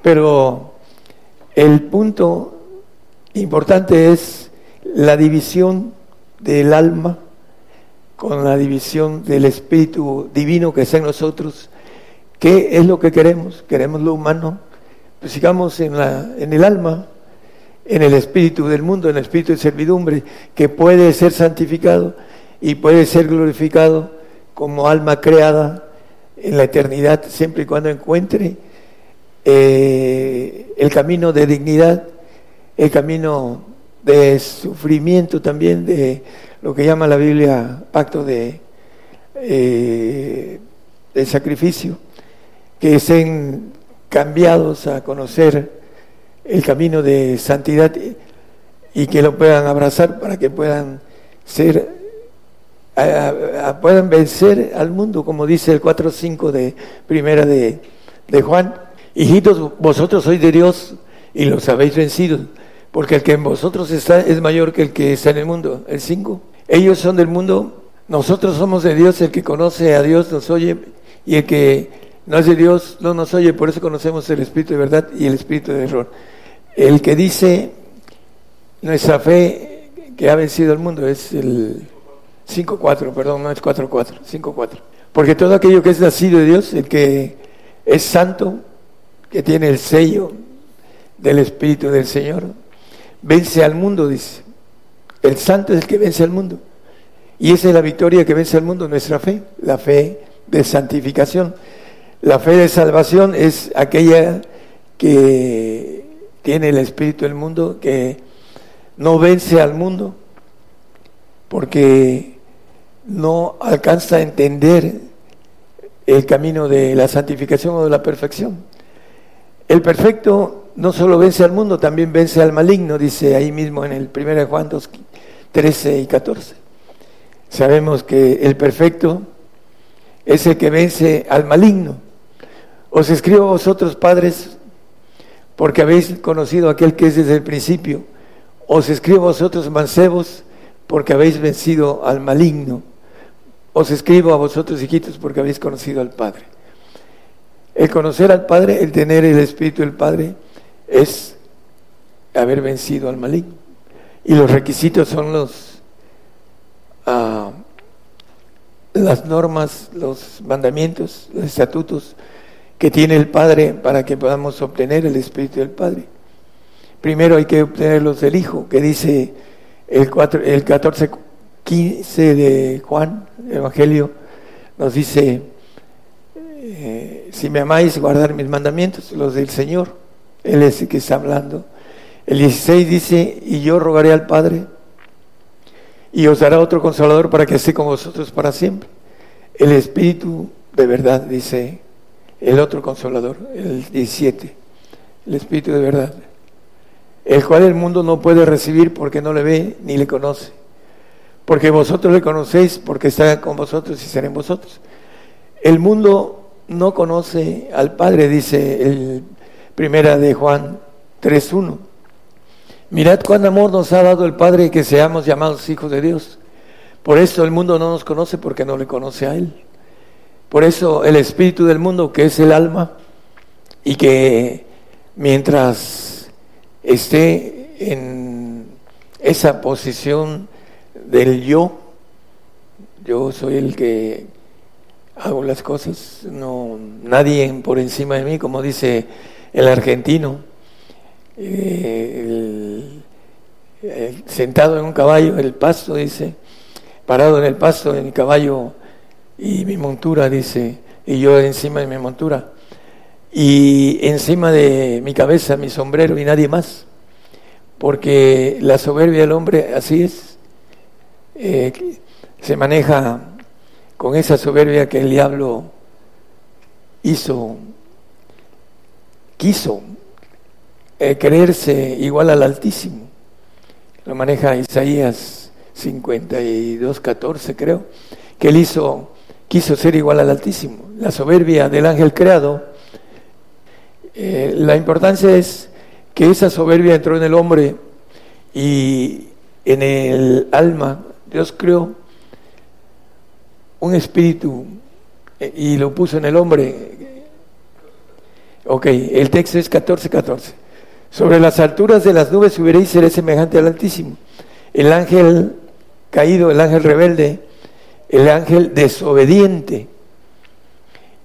Pero el punto importante es la división del alma con la división del espíritu divino que está en nosotros. ¿Qué es lo que queremos? ¿Queremos lo humano? Pues sigamos en, la, en el alma, en el espíritu del mundo, en el espíritu de servidumbre, que puede ser santificado y puede ser glorificado como alma creada en la eternidad, siempre y cuando encuentre eh, el camino de dignidad, el camino de sufrimiento también, de lo que llama la Biblia pacto de, eh, de sacrificio, que estén cambiados a conocer el camino de santidad y que lo puedan abrazar para que puedan ser a- puedan vencer al mundo, como dice el 4.5 de primera de, de Juan. Hijitos, vosotros sois de Dios y los habéis vencido, porque el que en vosotros está es mayor que el que está en el mundo. El 5. Ellos son del mundo, nosotros somos de Dios, el que conoce a Dios nos oye y el que no es de Dios no nos oye, por eso conocemos el espíritu de verdad y el espíritu de error. El que dice nuestra fe que ha vencido el mundo es el 5.4, perdón, no es 4.4, 5.4. Porque todo aquello que es nacido de Dios, el que es santo, que tiene el sello del Espíritu del Señor, vence al mundo, dice. El santo es el que vence al mundo. Y esa es la victoria que vence al mundo, nuestra fe, la fe de santificación. La fe de salvación es aquella que tiene el Espíritu del mundo, que no vence al mundo, porque no alcanza a entender el camino de la santificación o de la perfección. El perfecto no solo vence al mundo, también vence al maligno, dice ahí mismo en el 1 Juan 2, 13 y 14. Sabemos que el perfecto es el que vence al maligno. Os escribo a vosotros, padres, porque habéis conocido a aquel que es desde el principio. Os escribo a vosotros, mancebos, porque habéis vencido al maligno. Os escribo a vosotros, hijitos, porque habéis conocido al Padre. El conocer al Padre, el tener el Espíritu del Padre, es haber vencido al maligno. Y los requisitos son los ah, las normas, los mandamientos, los estatutos que tiene el Padre para que podamos obtener el Espíritu del Padre. Primero hay que obtenerlos del Hijo, que dice el, 4, el 14, 15 de Juan, Evangelio, nos dice, eh, si me amáis, guardar mis mandamientos, los del Señor. Él es el que está hablando. El 16 dice, y yo rogaré al Padre, y os dará otro consolador para que esté con vosotros para siempre. El Espíritu de verdad, dice el otro consolador, el 17, el Espíritu de verdad, el cual el mundo no puede recibir porque no le ve ni le conoce, porque vosotros le conocéis porque está con vosotros y será en vosotros. El mundo no conoce al Padre, dice el primera de Juan 3.1. Mirad cuán amor nos ha dado el Padre que seamos llamados hijos de Dios. Por eso el mundo no nos conoce porque no le conoce a Él. Por eso el espíritu del mundo, que es el alma, y que mientras esté en esa posición del yo, yo soy el que hago las cosas, no nadie por encima de mí, como dice el argentino, eh, el- el- sentado en un caballo, el pasto, dice, parado en el pasto, en mi caballo y mi montura, dice, y yo encima de mi montura, y encima de mi cabeza mi sombrero y nadie más, porque la soberbia del hombre así es, eh, se maneja con esa soberbia que el diablo hizo, quiso eh, creerse igual al Altísimo. Lo maneja Isaías 52, 14 creo, que él hizo, quiso ser igual al Altísimo. La soberbia del ángel creado, eh, la importancia es que esa soberbia entró en el hombre y en el alma, Dios creó un espíritu eh, y lo puso en el hombre. Ok, el texto es 14, 14. Sobre las alturas de las nubes subiréis y seré semejante al Altísimo. El ángel caído, el ángel rebelde, el ángel desobediente,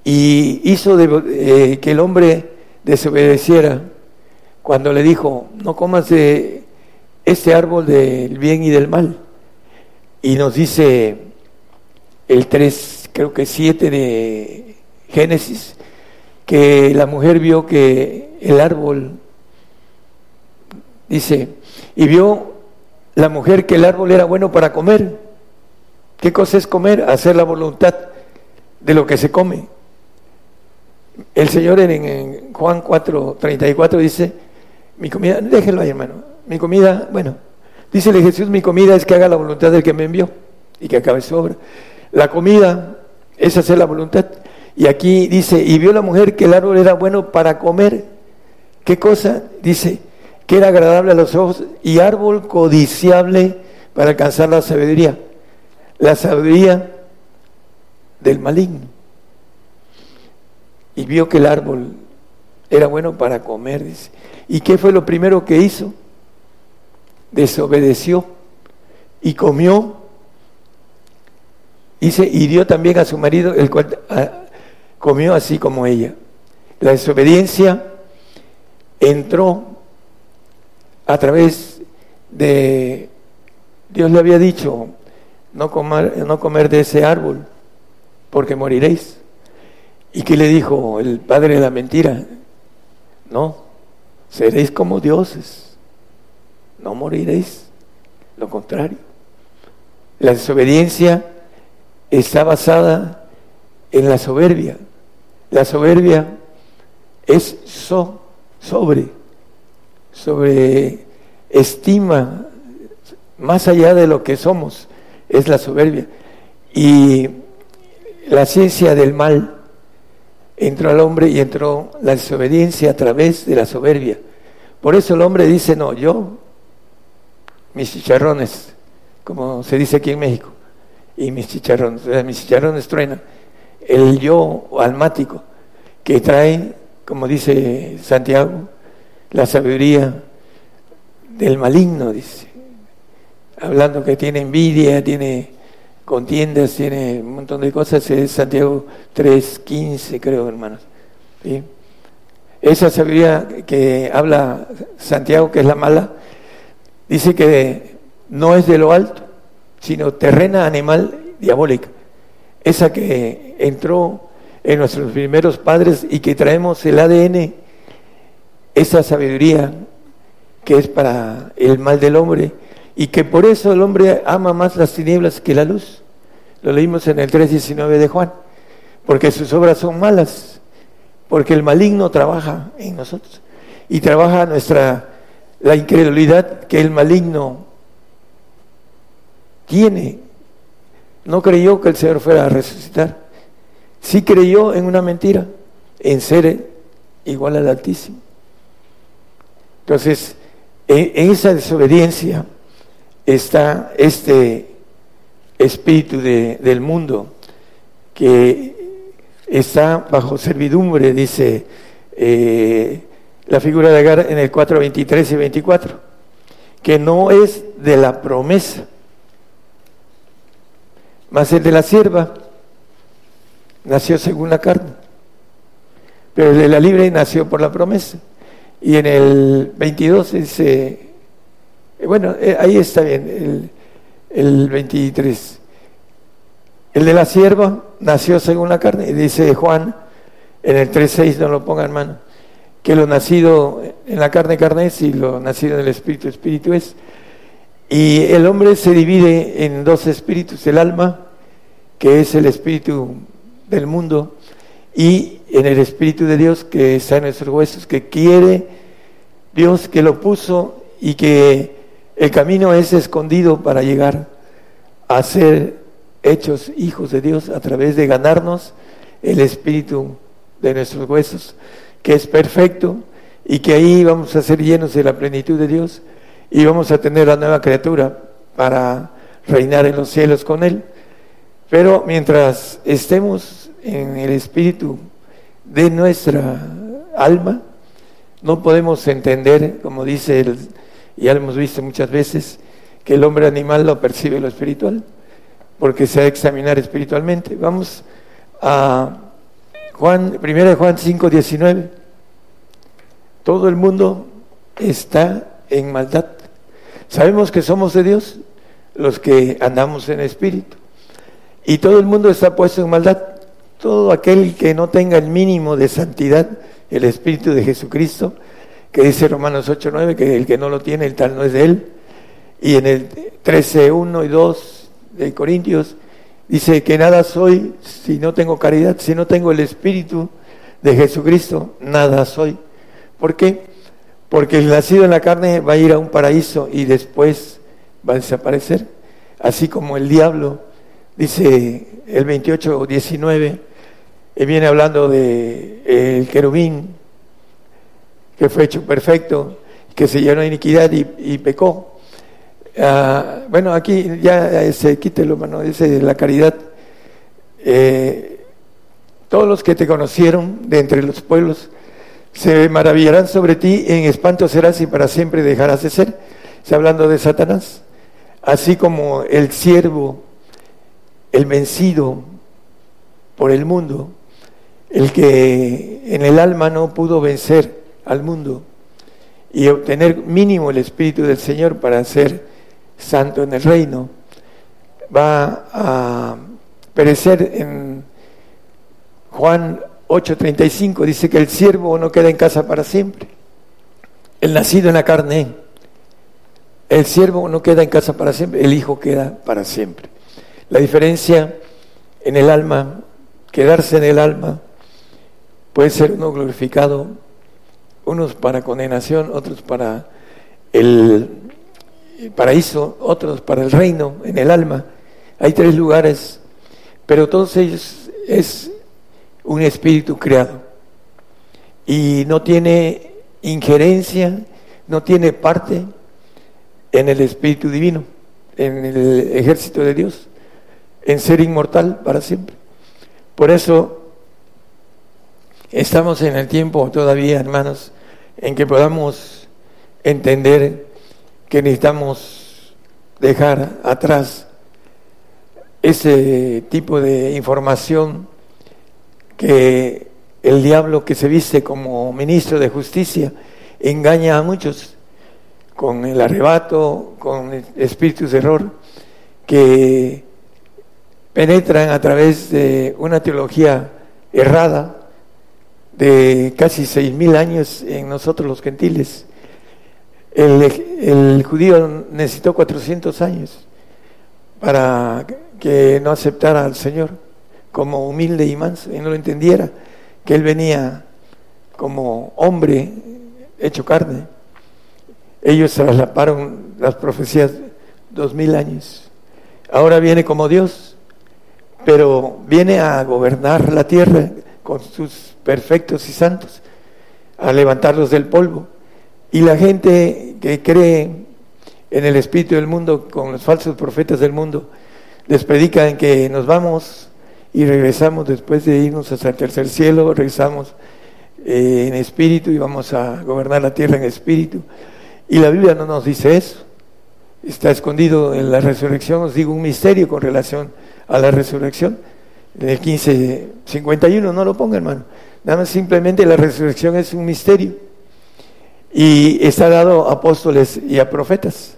y hizo eh, que el hombre desobedeciera cuando le dijo, no comas de este árbol del bien y del mal. Y nos dice el 3, creo que 7 de Génesis, que la mujer vio que el árbol, dice, y vio la mujer que el árbol era bueno para comer. ¿Qué cosa es comer? Hacer la voluntad de lo que se come. El Señor en, en Juan 4, 34 dice, mi comida, déjenlo ahí hermano, mi comida, bueno, dícele Jesús, mi comida es que haga la voluntad del que me envió y que acabe su obra. La comida es hacer la voluntad. Y aquí dice, y vio la mujer que el árbol era bueno para comer. ¿Qué cosa? Dice, que era agradable a los ojos y árbol codiciable para alcanzar la sabiduría. La sabiduría del maligno. Y vio que el árbol era bueno para comer, dice. ¿Y qué fue lo primero que hizo? Desobedeció y comió. Y dio también a su marido, el cual ah, comió así como ella. La desobediencia entró a través de, Dios le había dicho, no comer, no comer de ese árbol, porque moriréis. ¿Y qué le dijo el padre de la mentira? No, seréis como dioses, no moriréis, lo contrario. La desobediencia está basada en la soberbia. La soberbia es so, sobre, sobre estima más allá de lo que somos, es la soberbia. Y la ciencia del mal entró al hombre y entró la desobediencia a través de la soberbia. Por eso el hombre dice, no, yo, mis chicharrones, como se dice aquí en México, y mis chicharrones, sea, mis chicharrones truenan. El yo almático, que trae, como dice Santiago, la sabiduría del maligno, dice. Hablando que tiene envidia, tiene contiendas, tiene un montón de cosas, es Santiago 3.15, creo, hermanos. Esa sabiduría que habla Santiago, que es la mala, dice que no es de lo alto, sino terrena, animal, diabólica. Esa que entró en nuestros primeros padres y que traemos el ADN, esa sabiduría que es para el mal del hombre y que por eso el hombre ama más las tinieblas que la luz. Lo leímos en el 3.19 de Juan, porque sus obras son malas, porque el maligno trabaja en nosotros y trabaja nuestra la incredulidad que el maligno tiene. No creyó que el Señor fuera a resucitar. Sí creyó en una mentira, en ser igual al Altísimo. Entonces, en, en esa desobediencia está este espíritu de- del mundo que está bajo servidumbre, dice eh, la figura de Agar en el 4, 23 y 24, que no es de la promesa, mas el de la sierva nació según la carne, pero el de la libre nació por la promesa. Y en el 22 dice, eh, bueno, eh, ahí está bien, el, el 23. El de la sierva nació según la carne, y dice Juan en el 3.6, no lo ponga hermano, que lo nacido en la carne, carne es, y lo nacido en el espíritu, espíritu es. Y el hombre se divide en dos espíritus, el alma, que es el espíritu del mundo, y en el espíritu de Dios que está en nuestros huesos, que quiere Dios que lo puso y que el camino es escondido para llegar a ser hechos hijos de Dios a través de ganarnos el espíritu de nuestros huesos, que es perfecto y que ahí vamos a ser llenos de la plenitud de Dios y vamos a tener la nueva criatura para reinar en los cielos con Él. Pero mientras estemos en el espíritu de nuestra alma, no podemos entender, como dice, el, ya lo hemos visto muchas veces, que el hombre animal lo percibe lo espiritual, porque se ha de examinar espiritualmente. Vamos a Juan, 1 Juan 5, 19. Todo el mundo está en maldad. Sabemos que somos de Dios los que andamos en espíritu. Y todo el mundo está puesto en maldad. Todo aquel que no tenga el mínimo de santidad, el espíritu de Jesucristo, que dice Romanos 8, 9, que el que no lo tiene, el tal no es de él. Y en el 13, 1 y 2 de Corintios, dice que nada soy si no tengo caridad, si no tengo el espíritu de Jesucristo, nada soy. ¿Por qué? Porque el nacido en la carne va a ir a un paraíso y después va a desaparecer. Así como el diablo, dice el 28 o 19, y viene hablando de el querubín que fue hecho perfecto, que se llenó de iniquidad y pecó. Ah, bueno, aquí ya se quítelo, hermano, dice la caridad. Eh, todos los que te conocieron de entre los pueblos se maravillarán sobre ti, en espanto serás y para siempre dejarás de ser. Está hablando de Satanás. Así como el siervo, el vencido por el mundo, el que en el alma no pudo vencer al mundo y obtener mínimo el Espíritu del Señor para ser santo en el reino, va a perecer en Juan 8:35, dice que el siervo no queda en casa para siempre, el nacido en la carne, el siervo no queda en casa para siempre, el hijo queda para siempre. La diferencia en el alma, quedarse en el alma, puede ser uno glorificado, unos para condenación, otros para el paraíso, otros para el reino, en el alma. Hay tres lugares, pero todos ellos es un espíritu creado y no tiene injerencia, no tiene parte en el espíritu divino, en el ejército de Dios, en ser inmortal para siempre. Por eso estamos en el tiempo todavía, hermanos, en que podamos entender que necesitamos dejar atrás ese tipo de información que el diablo que se viste como ministro de justicia engaña a muchos con el arrebato, con espíritus de error que penetran a través de una teología errada de casi seis mil años en nosotros los gentiles. El, judío necesitó 400 años para que no aceptara al Señor como humilde y manso y no lo entendiera, que Él venía como hombre hecho carne. Ellos traslaparon las profecías dos mil años. Ahora viene como Dios, pero viene a gobernar la tierra con sus perfectos y santos, a levantarlos del polvo. Y la gente que cree en el espíritu del mundo, con los falsos profetas del mundo, les predican que nos vamos y regresamos después de irnos hasta el tercer cielo, regresamos eh, en espíritu y vamos a gobernar la tierra en espíritu. Y la Biblia no nos dice eso. Está escondido en la resurrección, os digo un misterio con relación a la resurrección en el 1551, no lo ponga hermano. Nada más simplemente la resurrección es un misterio. Y está dado a apóstoles y a profetas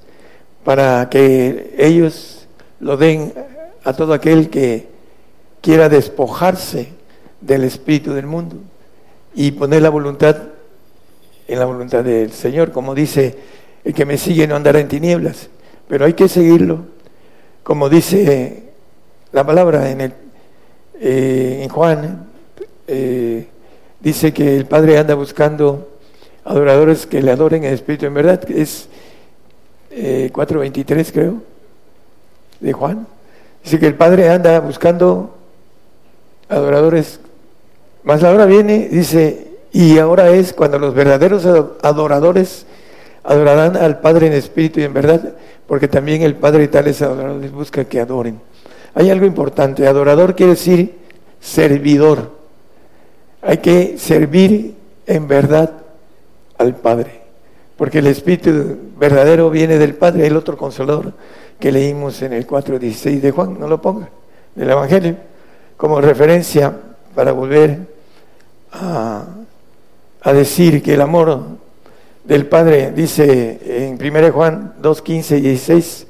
para que ellos lo den a todo aquel que quiera despojarse del espíritu del mundo y poner la voluntad en la voluntad del Señor, como dice, el que me sigue no andará en tinieblas, pero hay que seguirlo, como dice la palabra en, el, eh, en Juan, eh, dice que el Padre anda buscando adoradores que le adoren en espíritu en verdad, es eh, 4.23 creo, de Juan. Dice que el Padre anda buscando adoradores, más la hora viene, dice, y ahora es cuando los verdaderos adoradores adorarán al Padre en espíritu y en verdad, porque también el Padre y tales adoradores busca que adoren. Hay algo importante, adorador quiere decir servidor. Hay que servir en verdad al Padre, porque el Espíritu verdadero viene del Padre, el otro consolador que leímos en el 4.16 de Juan, no lo ponga, del Evangelio, como referencia para volver a, decir que el amor del Padre, dice en 1 Juan 2, 15 y 16,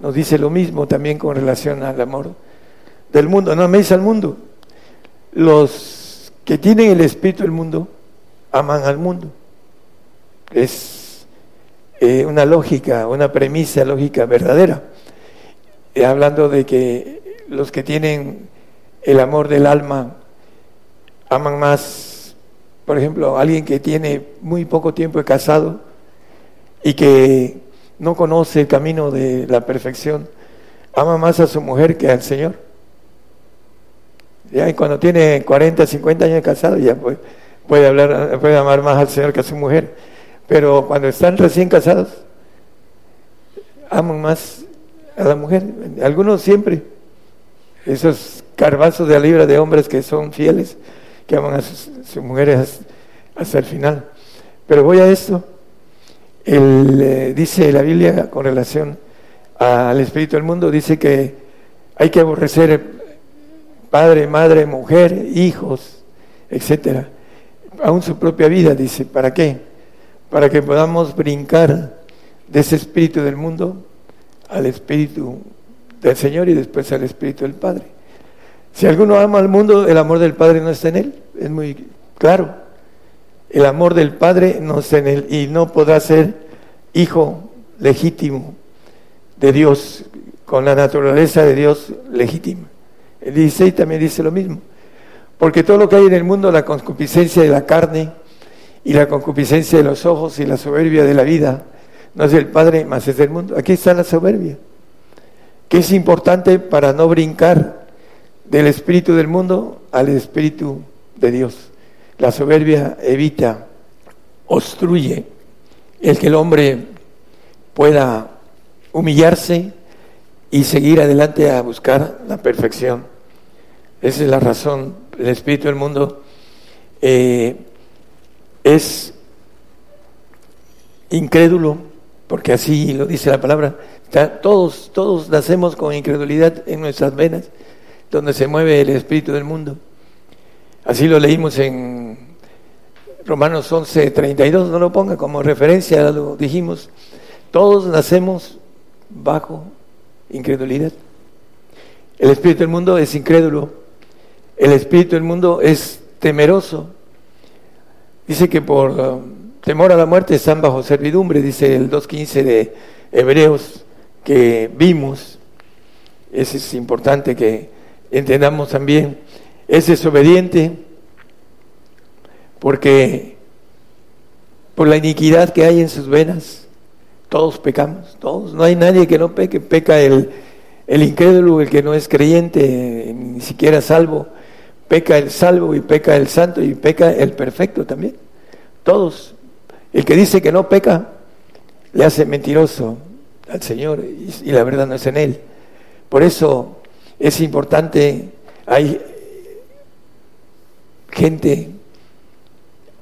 nos dice lo mismo también con relación al amor del mundo. No améis al mundo. Los que tienen el espíritu del mundo aman al mundo. Es eh, una lógica, una premisa lógica verdadera. Eh, hablando de que los que tienen el amor del alma aman más, por ejemplo, alguien que tiene muy poco tiempo casado y que no conoce el camino de la perfección, ama más a su mujer que al Señor. Ya, y cuando tiene 40, 50 años casado, ya puede, puede, hablar, puede amar más al Señor que a su mujer. Pero cuando están recién casados, aman más a la mujer. Algunos siempre, esos carbazos de la libra de hombres que son fieles, que aman a sus, mujeres hasta el final. Pero voy a esto. El, eh, dice la Biblia con relación al espíritu del mundo, dice que hay que aborrecer padre, madre, mujer, hijos, etcétera, aún su propia vida, dice, ¿para qué? Para que podamos brincar de ese espíritu del mundo al espíritu del Señor y después al espíritu del Padre. Si alguno ama al mundo, el amor del Padre no está en él, es muy claro. El amor del Padre no está en él y no podrá ser hijo legítimo de Dios, con la naturaleza de Dios legítima. El 16 también dice lo mismo. Porque todo lo que hay en el mundo, la concupiscencia de la carne y la concupiscencia de los ojos y la soberbia de la vida, no es del Padre, más es del mundo. Aquí está la soberbia, que es importante para no brincar del espíritu del mundo al espíritu de Dios. La soberbia evita, obstruye el que el hombre pueda humillarse y seguir adelante a buscar la perfección. Esa es la razón. El espíritu del mundo eh, es incrédulo, porque así lo dice la palabra. Todos, todos nacemos con incredulidad en nuestras venas, donde se mueve el espíritu del mundo. Así lo leímos en Romanos 11, 32, no lo ponga como referencia, lo dijimos. Todos nacemos bajo incredulidad. El espíritu del mundo es incrédulo. El espíritu del mundo es temeroso. Dice que por uh, temor a la muerte están bajo servidumbre, dice el 2.15 de Hebreos que vimos. Eso es importante que entendamos también. Es desobediente porque por la iniquidad que hay en sus venas, todos pecamos, todos. No hay nadie que no peque, peca el, el incrédulo, el que no es creyente, ni siquiera salvo, peca el salvo y peca el santo y peca el perfecto también. Todos. El que dice que no peca, le hace mentiroso al Señor y, la verdad no es en él. Por eso es importante, hay gente,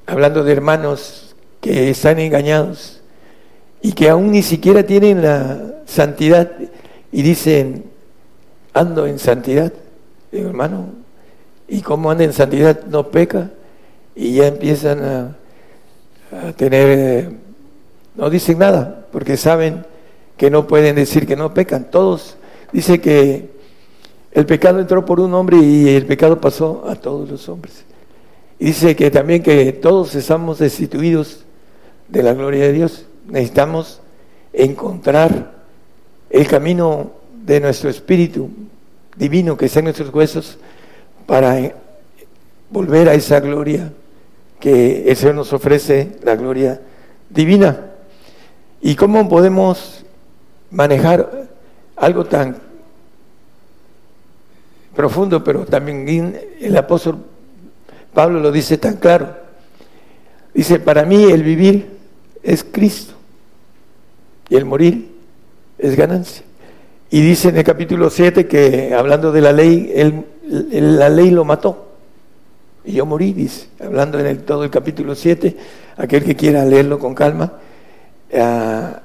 hablando de hermanos que están engañados y que aún ni siquiera tienen la santidad y dicen, ando en santidad. Hermano, ¿y cómo anda en santidad? No peca y ya empiezan a, a tener, eh, no dicen nada, porque saben que no pueden decir que no pecan. Todos, dice que el pecado entró por un hombre y el pecado pasó a todos los hombres. Y dice que también que todos estamos destituidos de la gloria de Dios. Necesitamos encontrar el camino de nuestro espíritu divino que está en nuestros huesos para volver a esa gloria que el Señor nos ofrece, la gloria divina. ¿Y cómo podemos manejar algo tan profundo, pero también el apóstol Pablo lo dice tan claro? Dice, para mí el vivir es Cristo y el morir es ganancia. Y dice en el capítulo 7 que hablando de la ley, él- la ley lo mató. Y yo morí, dice, hablando en el, todo el capítulo 7, aquel que quiera leerlo con calma, ah,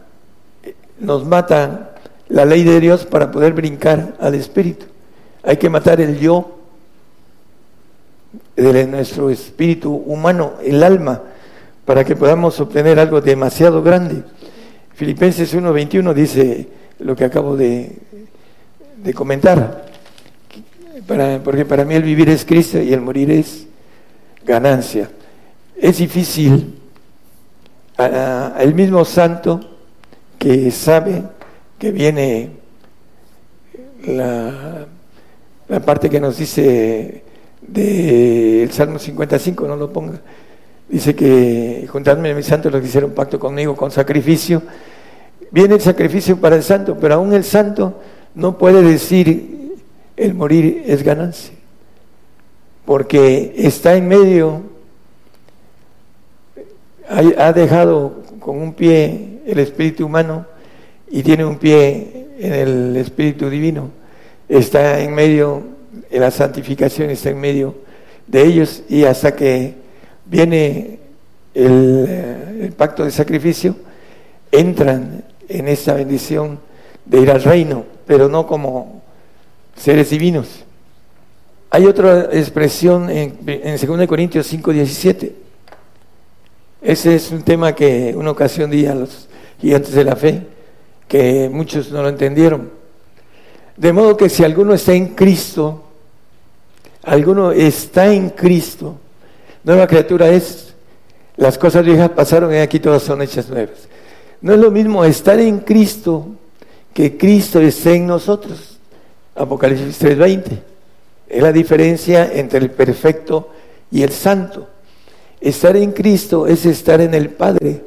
nos mata la ley de Dios para poder brincar al Espíritu. Hay que matar el yo de nuestro espíritu humano, el alma, para que podamos obtener algo demasiado grande. Filipenses 1.21 dice lo que acabo de, de comentar, para- porque para mí el vivir es Cristo y el morir es ganancia. Es difícil, a- a- el mismo santo que sabe que viene la, parte que nos dice del Salmo 55, no lo ponga, dice que juntadme mis santos los que hicieron pacto conmigo con sacrificio, viene el sacrificio para el santo, pero aún el santo no puede decir el morir es ganancia, porque está en medio, ha, dejado con un pie el espíritu humano y tiene un pie en el espíritu divino, está en medio, en la santificación está en medio de ellos y hasta que viene el, eh, el pacto de sacrificio, entran en esa bendición de ir al reino, pero no como seres divinos. Hay otra expresión en, en 2 Corintios 5, 17. Ese es un tema que una ocasión di a los gigantes de la fe, que muchos no lo entendieron. De modo que si alguno está en Cristo, alguno está en Cristo, nueva criatura es, las cosas viejas pasaron y aquí todas son hechas nuevas. No es lo mismo estar en Cristo que Cristo esté en nosotros. Apocalipsis 3:20. Es la diferencia entre el perfecto y el santo. Estar en Cristo es estar en el Padre.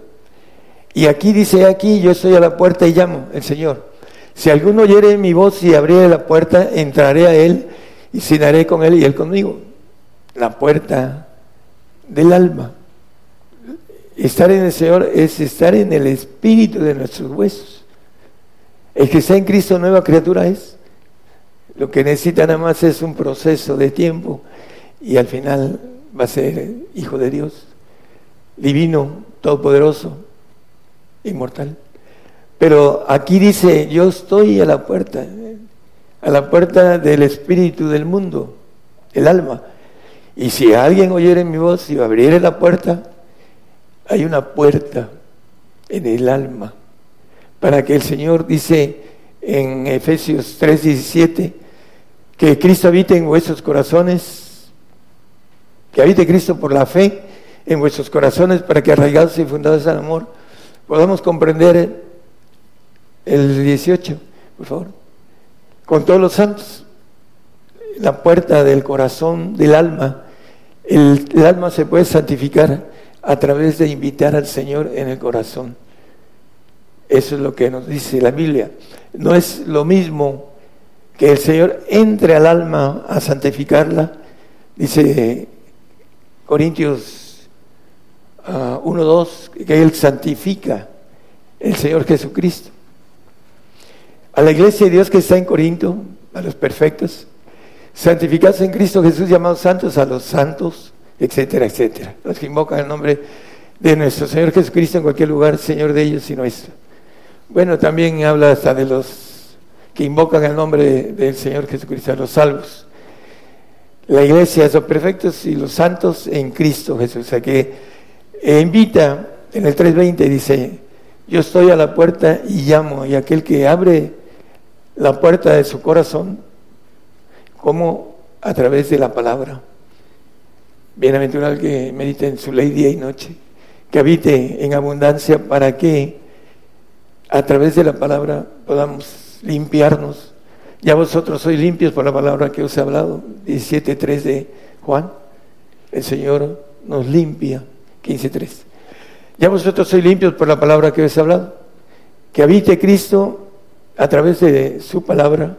Y aquí dice, aquí yo estoy a la puerta y llamo, el Señor. Si alguno oyere mi voz y abriere la puerta, entraré a Él y cenaré con Él y Él conmigo. La puerta del alma. Estar en el Señor es estar en el espíritu de nuestros huesos. El que está en Cristo, nueva criatura es. Lo que necesita nada más es un proceso de tiempo y al final va a ser hijo de Dios, divino, todopoderoso, inmortal. Pero aquí dice, yo estoy a la puerta, a la puerta del espíritu del mundo, el alma. Y si alguien oyere mi voz y abriere la puerta, hay una puerta en el alma para que el Señor dice en Efesios 3:17 que Cristo habite en vuestros corazones, que habite Cristo por la fe en vuestros corazones para que arraigados y fundados en amor podamos comprender el 18, por favor, con todos los santos, la puerta del corazón, del alma, el, el alma se puede santificar a través de invitar al Señor en el corazón. Eso es lo que nos dice la Biblia. No es lo mismo que el Señor entre al alma a santificarla, dice Corintios uh, 1.2, que Él santifica el Señor Jesucristo. A la iglesia de Dios que está en Corinto, a los perfectos, santificados en Cristo Jesús, llamados santos, a los santos, etcétera, etcétera. Los que invocan el nombre de nuestro Señor Jesucristo en cualquier lugar, Señor de ellos y nuestro. Bueno, también habla hasta de los que invocan el nombre del Señor Jesucristo, a los salvos. La iglesia es los perfectos y los santos en Cristo Jesús. O sea que eh, invita en el 3.20, dice, yo estoy a la puerta y llamo, y aquel que abre la puerta de su corazón, como a través de la palabra. Bienaventurado el que medite en su ley día y noche, que habite en abundancia para que a través de la palabra podamos limpiarnos. Ya vosotros sois limpios por la palabra que os he hablado, 17.3 de Juan. El Señor nos limpia, 15.3. Ya vosotros sois limpios por la palabra que os he hablado. Que habite Cristo a través de su palabra.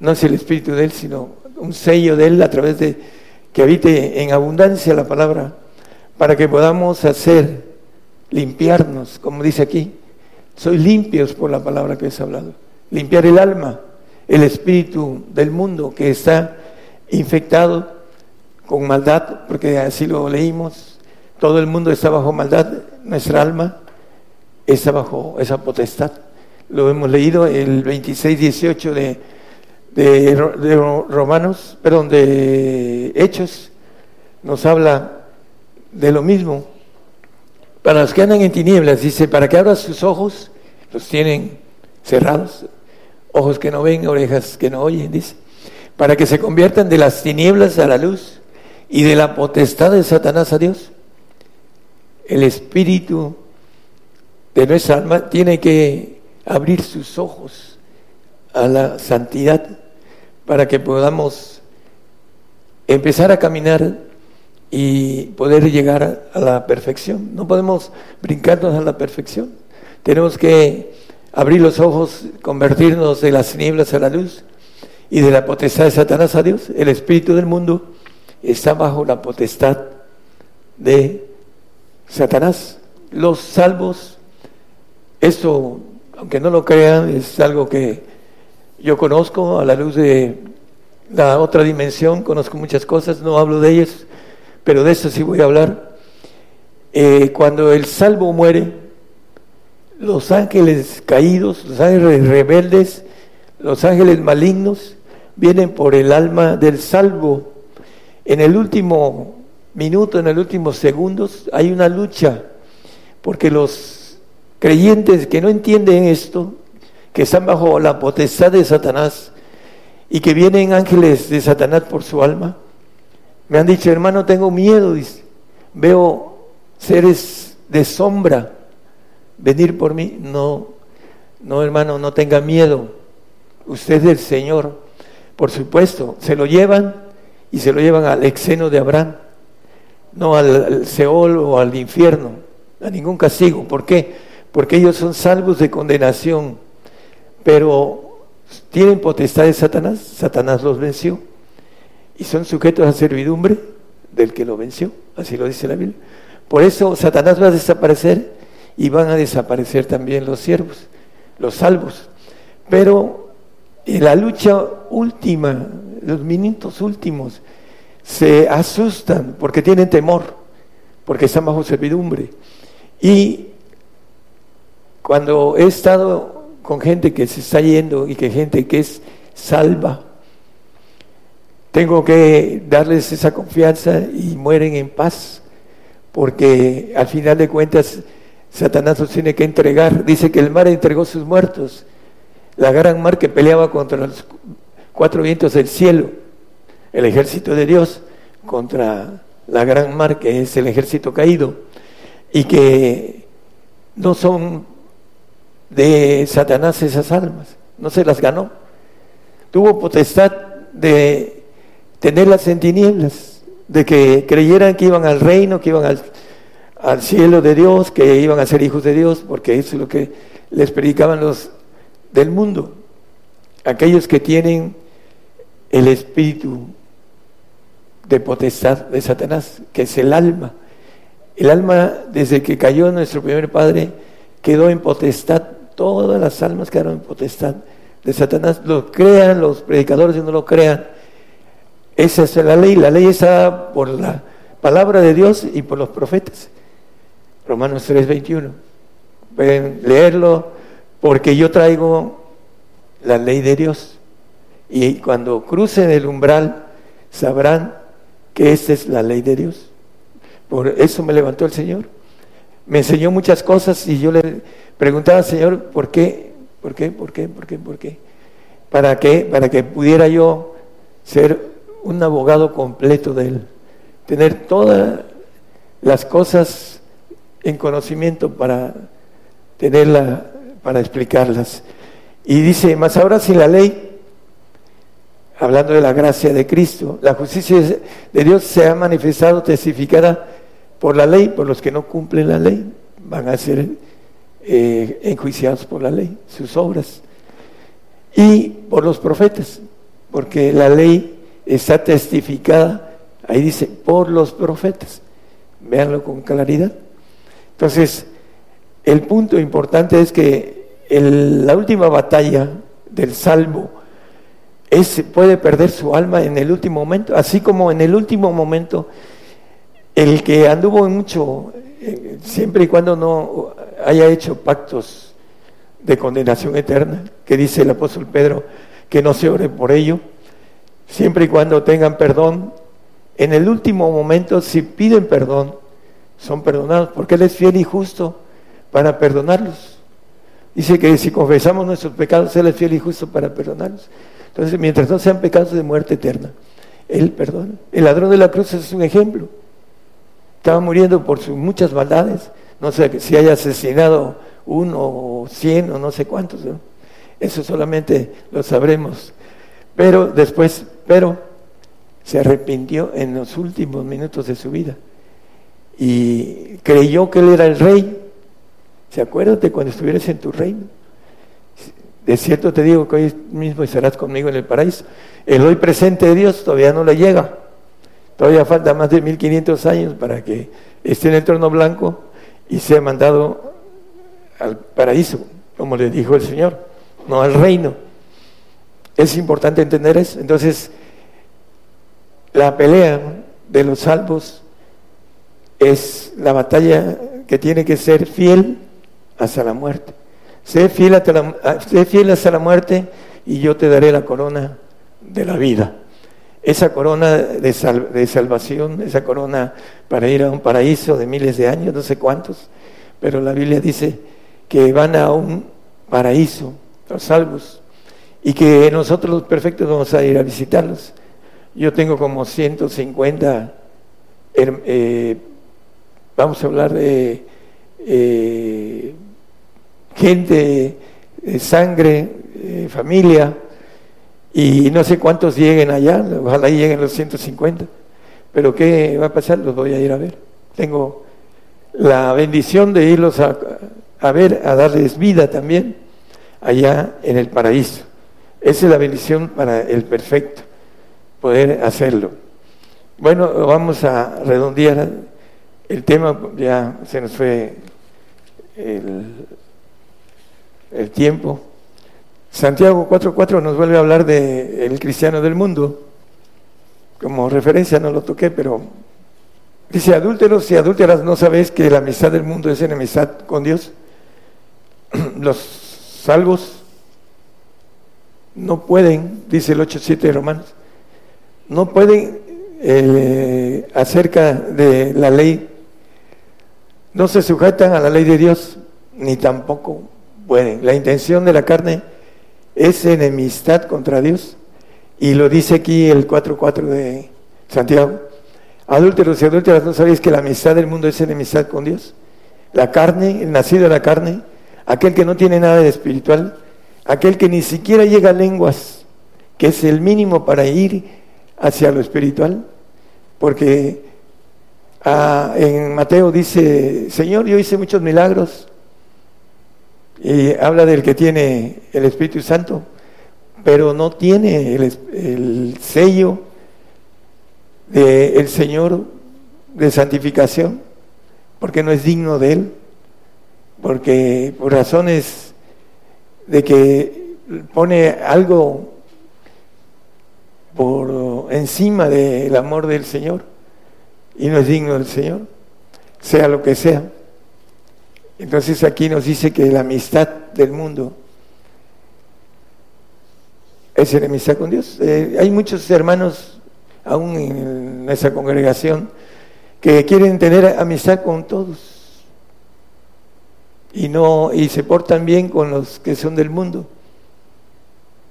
No es el Espíritu de Él, sino un sello de Él a través de que habite en abundancia la palabra, para que podamos hacer, limpiarnos, como dice aquí. Sois limpios por la palabra que os he hablado. Limpiar el alma, el espíritu del mundo que está infectado con maldad, porque así lo leímos. Todo el mundo está bajo maldad, nuestra alma está bajo esa potestad. Lo hemos leído el 26, 18 de, de, Ro- de Ro- Romanos, perdón, de Hechos, nos habla de lo mismo. Para los que andan en tinieblas, dice, para que abran sus ojos, los tienen cerrados, ojos que no ven, orejas que no oyen, dice, para que se conviertan de las tinieblas a la luz y de la potestad de Satanás a Dios. El espíritu de nuestra alma tiene que abrir sus ojos a la santidad para que podamos empezar a caminar y poder llegar a la perfección. No podemos brincarnos a la perfección. Tenemos que abrir los ojos, convertirnos de las tinieblas a la luz y de la potestad de Satanás a Dios. El espíritu del mundo está bajo la potestad de Satanás. Los salvos, esto, aunque no lo crean, es algo que yo conozco a la luz de la otra dimensión, conozco muchas cosas, no hablo de ellas, pero de eso sí voy a hablar. Eh, cuando el salvo muere, los ángeles caídos, los ángeles rebeldes, los ángeles malignos, vienen por el alma del salvo. En el último minuto, en el último segundos, hay una lucha, porque los creyentes que no entienden esto, que están bajo la potestad de Satanás y que vienen ángeles de Satanás por su alma, me han dicho, hermano, tengo miedo, veo seres de sombra venir por mí. No, no, hermano, no tenga miedo. Usted es del Señor. Por supuesto, se lo llevan y se lo llevan al exeno de Abraham, no al, al Seol o al infierno, a ningún castigo. ¿Por qué? Porque ellos son salvos de condenación, pero tienen potestad de Satanás, Satanás los venció y son sujetos a servidumbre del que lo venció, así lo dice la Biblia. Por eso Satanás va a desaparecer y van a desaparecer también los siervos, los salvos. Pero en la lucha última, los minutos últimos, se asustan porque tienen temor, porque están bajo servidumbre. Y cuando he estado con gente que se está yendo y que gente que es salva, tengo que darles esa confianza y mueren en paz, porque al final de cuentas Satanás los tiene que entregar. Dice que el mar entregó sus muertos, la gran mar que peleaba contra los cuatro vientos del cielo, el ejército de Dios contra la gran mar que es el ejército caído, y que no son de Satanás esas almas, no se las ganó. Tuvo potestad de tenerlas en tinieblas, de que creyeran que iban al reino, que iban al, al cielo de Dios, que iban a ser hijos de Dios, porque eso es lo que les predicaban los del mundo, aquellos que tienen el espíritu de potestad de Satanás, que es el alma. El alma, desde que cayó nuestro primer padre, quedó en potestad, todas las almas quedaron en potestad de Satanás, lo crean los predicadores y no lo crean. Esa es la ley, la ley está por la palabra de Dios y por los profetas. Romanos 3:21. Pueden leerlo porque yo traigo la ley de Dios. Y cuando crucen el umbral sabrán que esta es la ley de Dios. Por eso me levantó el Señor. Me enseñó muchas cosas y yo le preguntaba al Señor, ¿por qué? ¿Por qué? ¿Por qué? ¿Por qué? ¿Por qué? ¿Para qué? Para que pudiera yo ser un abogado completo de Él. Tener todas las cosas en conocimiento para tenerla, para explicarlas. Y dice, más ahora sin la ley, hablando de la gracia de Cristo, la justicia de Dios se ha manifestado, testificada por la ley, por los que no cumplen la ley, van a ser eh, enjuiciados por la ley, sus obras, y por los profetas, porque la ley está testificada, ahí dice, por los profetas, véanlo con claridad. Entonces, el punto importante es que el- la última batalla del salvo es, puede perder su alma en el último momento, así como en el último momento el que anduvo mucho, eh, siempre y cuando no haya hecho pactos de condenación eterna, que dice el apóstol Pedro, que no se ore por ello, siempre y cuando tengan perdón, en el último momento, si piden perdón, son perdonados, porque Él es fiel y justo para perdonarlos. Dice que si confesamos nuestros pecados, Él es fiel y justo para perdonarlos. Entonces, mientras no sean pecados de muerte eterna, Él perdona. El ladrón de la cruz es un ejemplo. Estaba muriendo por sus muchas maldades. No sé si haya asesinado uno o cien o no sé cuántos. Eso solamente lo sabremos. Pero después, pero se arrepintió en los últimos minutos de su vida y creyó que él era el rey. ¿Se acuerdan de cuando estuvieras en tu reino? De cierto te digo que hoy mismo estarás conmigo en el paraíso. El hoy presente de Dios todavía no le llega. Todavía falta más de 1500 años para que esté en el trono blanco y sea mandado al paraíso, como le dijo el Señor, no al reino. Es importante entender eso. Entonces, la pelea de los salvos es la batalla que tiene que ser fiel hasta la muerte. Sé fiel hasta la, sé fiel hasta la muerte y yo te daré la corona de la vida. Esa corona de, sal- de salvación, esa corona para ir a un paraíso de miles de años, no sé cuántos, pero la Biblia dice que van a un paraíso, los salvos, y que nosotros los perfectos vamos a ir a visitarlos. Yo tengo como 150, her- eh, vamos a hablar de eh, gente, eh, sangre, eh, familia, y no sé cuántos lleguen allá, ojalá lleguen los 150, pero ¿qué va a pasar? Los voy a ir a ver. Tengo la bendición de irlos a ver, a darles vida también allá en el paraíso. Esa es la bendición para el perfecto, poder hacerlo. Bueno, vamos a redondear el tema, ya se nos fue el, tiempo. Santiago 4.4 nos vuelve a hablar de el cristiano del mundo. Como referencia no lo toqué, pero dice, adúlteros y adúlteras, ¿no sabéis que la amistad del mundo es enemistad con Dios? Los salvos no pueden, dice el 8.7 de Romanos, no pueden eh, acerca de la ley, no se sujetan a la ley de Dios, ni tampoco pueden. La intención de la carne es enemistad contra Dios. Y lo dice aquí el 4.4 de Santiago. Adúlteros y adúlteras, ¿no sabéis que la amistad del mundo es enemistad con Dios? La carne, el nacido de la carne, aquel que no tiene nada de espiritual, aquel que ni siquiera llega a lenguas, que es el mínimo para ir hacia lo espiritual, porque ah, en Mateo dice, Señor, yo hice muchos milagros, y habla del que tiene el Espíritu Santo, pero no tiene el, sello del Señor de santificación, porque no es digno de Él, porque por razones de que pone algo por encima del amor del Señor y no es digno del Señor, sea lo que sea. Entonces aquí nos dice que la amistad del mundo es enemistad con Dios. Eh, hay muchos hermanos, aún en nuestra congregación, que quieren tener amistad con todos y no y se portan bien con los que son del mundo.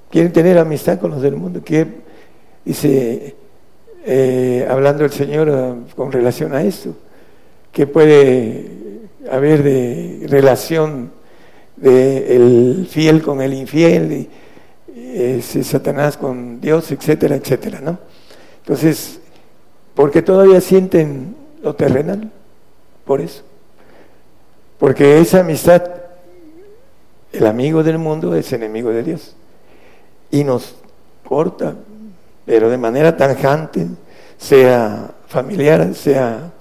Quieren tener amistad con los del mundo. Que dice eh, hablando el Señor eh, con relación a esto, que puede haber de relación de el fiel con el infiel, y, ese Satanás con Dios, etcétera, etcétera, ¿no? Entonces, porque todavía sienten lo terrenal, por eso. Porque esa amistad, el amigo del mundo es enemigo de Dios. Y nos corta, pero de manera tanjante, sea familiar, sea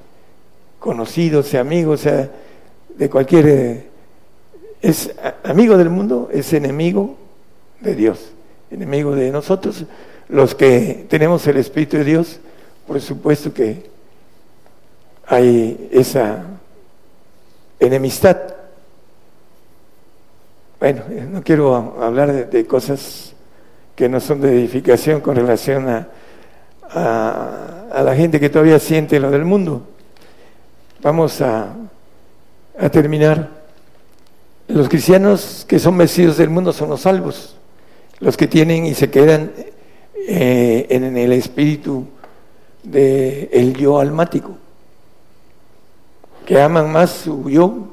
conocido, sea amigo, sea de cualquier... eh, es amigo del mundo, es enemigo de Dios, enemigo de nosotros, los que tenemos el Espíritu de Dios, por supuesto que hay esa enemistad. Bueno, no quiero hablar de cosas que no son de edificación con relación a, a, la gente que todavía siente lo del mundo. Vamos a, a terminar. Los cristianos que son vencidos del mundo son los salvos, los que tienen y se quedan eh, en el espíritu del el yo almático, que aman más su yo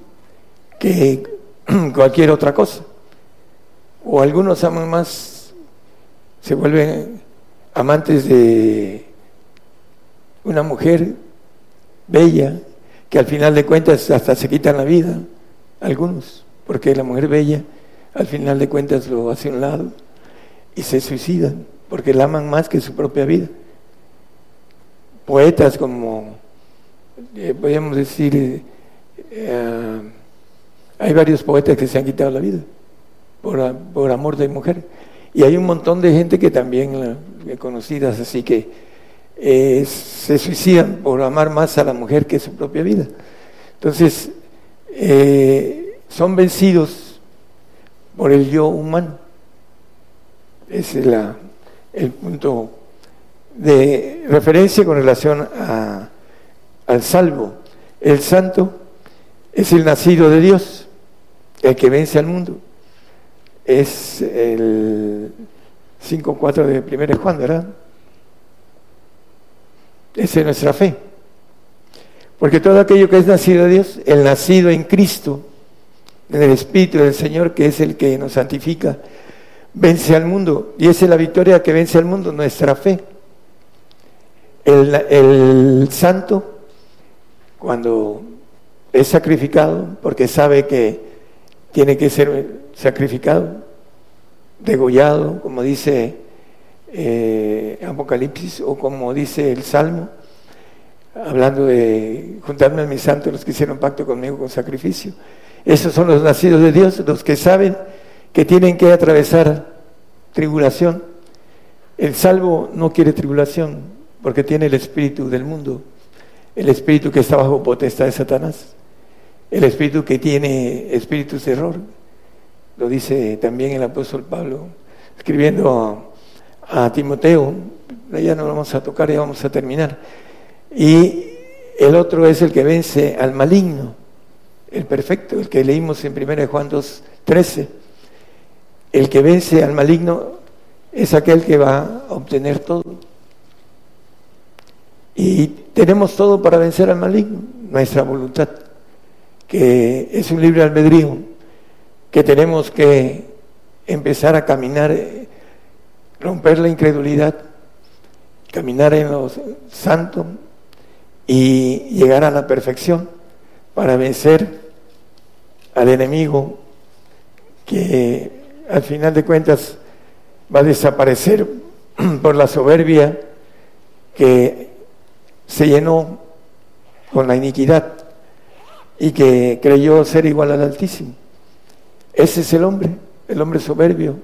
que cualquier otra cosa. O algunos aman más, se vuelven amantes de una mujer bella, que al final de cuentas hasta se quitan la vida, algunos, porque la mujer bella al final de cuentas lo hace a un lado y se suicidan, porque la aman más que su propia vida. Poetas como, eh, podríamos decir, eh, hay varios poetas que se han quitado la vida por, por amor de mujer. Y hay un montón de gente que también, eh, conocidas, así que eh, se suicidan por amar más a la mujer que su propia vida. Entonces, eh, son vencidos por el yo humano. Ese es la- el punto de referencia con relación a- al salvo. El santo es el nacido de Dios, el que vence al mundo. Es el 5.4 de 1 Juan, ¿verdad? Esa es nuestra fe. Porque todo aquello que es nacido de Dios, el nacido en Cristo, en el Espíritu del Señor, que es el que nos santifica, vence al mundo. Y esa es la victoria que vence al mundo, nuestra fe. El, el santo, cuando es sacrificado, porque sabe que tiene que ser sacrificado, degollado, como dice eh, Apocalipsis o como dice el Salmo, hablando de juntarme a mis santos los que hicieron pacto conmigo con sacrificio. Esos son los nacidos de Dios, los que saben que tienen que atravesar tribulación. El salvo no quiere tribulación porque tiene el espíritu del mundo, el espíritu que está bajo potestad de Satanás, el espíritu que tiene espíritus de error. Lo dice también el apóstol Pablo, escribiendo a, a Timoteo, ya no lo vamos a tocar, ya vamos a terminar. Y el otro es el que vence al maligno, el perfecto, el que leímos en 1 Juan 2, 13. El que vence al maligno es aquel que va a obtener todo. Y tenemos todo para vencer al maligno, nuestra voluntad, que es un libre albedrío, que tenemos que empezar a caminar, romper la incredulidad, caminar en lo santo y llegar a la perfección para vencer al enemigo que al final de cuentas va a desaparecer por la soberbia que se llenó con la iniquidad y que creyó ser igual al Altísimo. Ese es el hombre, el hombre soberbio,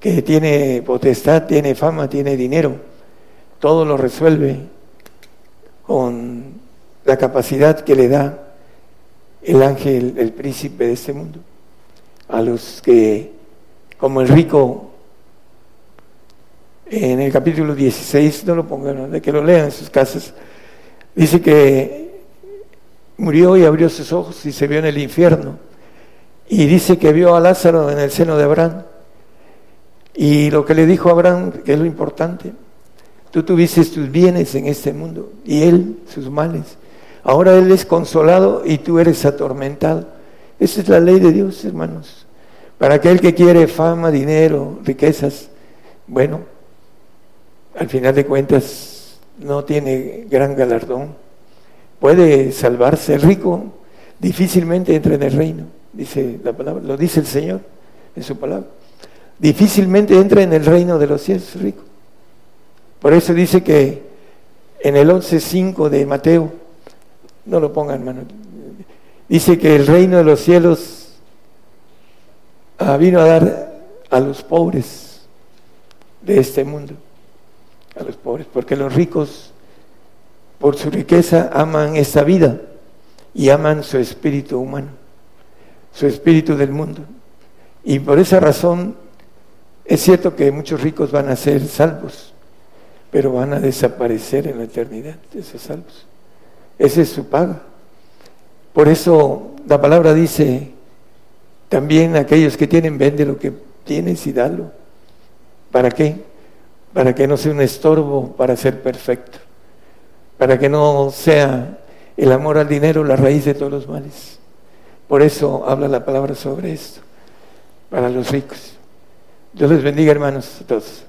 que tiene potestad, tiene fama, tiene dinero, todo lo resuelve con la capacidad que le da el ángel, el príncipe de este mundo, a los que, como el rico, en el capítulo 16, no lo pongan, de que lo lean en sus casas, dice que murió y abrió sus ojos y se vio en el infierno, y dice que vio a Lázaro en el seno de Abraham, y lo que le dijo Abraham, es lo importante, tú tuviste tus bienes en este mundo, y él sus males. Ahora Él es consolado y tú eres atormentado. Esa es la ley de Dios, hermanos. Para aquel que quiere fama, dinero, riquezas, bueno, al final de cuentas no tiene gran galardón. Puede salvarse el rico, difícilmente entra en el reino, dice la palabra, lo dice el Señor en su palabra. Difícilmente entra en el reino de los cielos rico. Por eso dice que en el 11.5 de Mateo, no lo pongan, hermano, dice que el reino de los cielos ah, vino a dar a los pobres de este mundo, a los pobres, porque los ricos, por su riqueza, aman esta vida y aman su espíritu humano, su espíritu del mundo. Y por esa razón es cierto que muchos ricos van a ser salvos, pero van a desaparecer en la eternidad, esos salvos. Esa es su paga. Por eso la palabra dice, también aquellos que tienen, vende lo que tienes y dalo. ¿Para qué? Para que no sea un estorbo para ser perfecto. Para que no sea el amor al dinero la raíz de todos los males. Por eso habla la palabra sobre esto, para los ricos. Dios les bendiga, hermanos, a todos.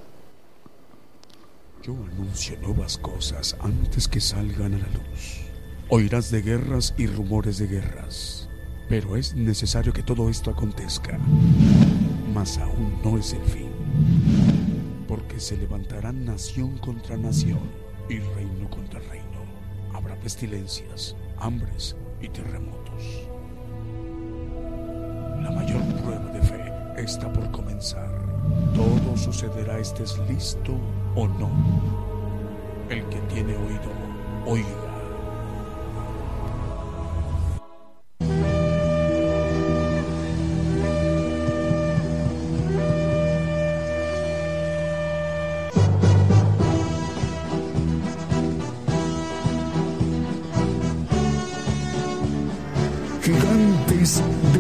Yo anuncio nuevas cosas antes que salgan a la luz. Oirás de guerras y rumores de guerras, pero es necesario que todo esto acontezca. Mas aún no es el fin, porque se levantarán nación contra nación y reino contra reino. Pestilencias, hambres y terremotos. La mayor prueba de fe está por comenzar. Todo sucederá estés listo o no. El que tiene oído, oiga.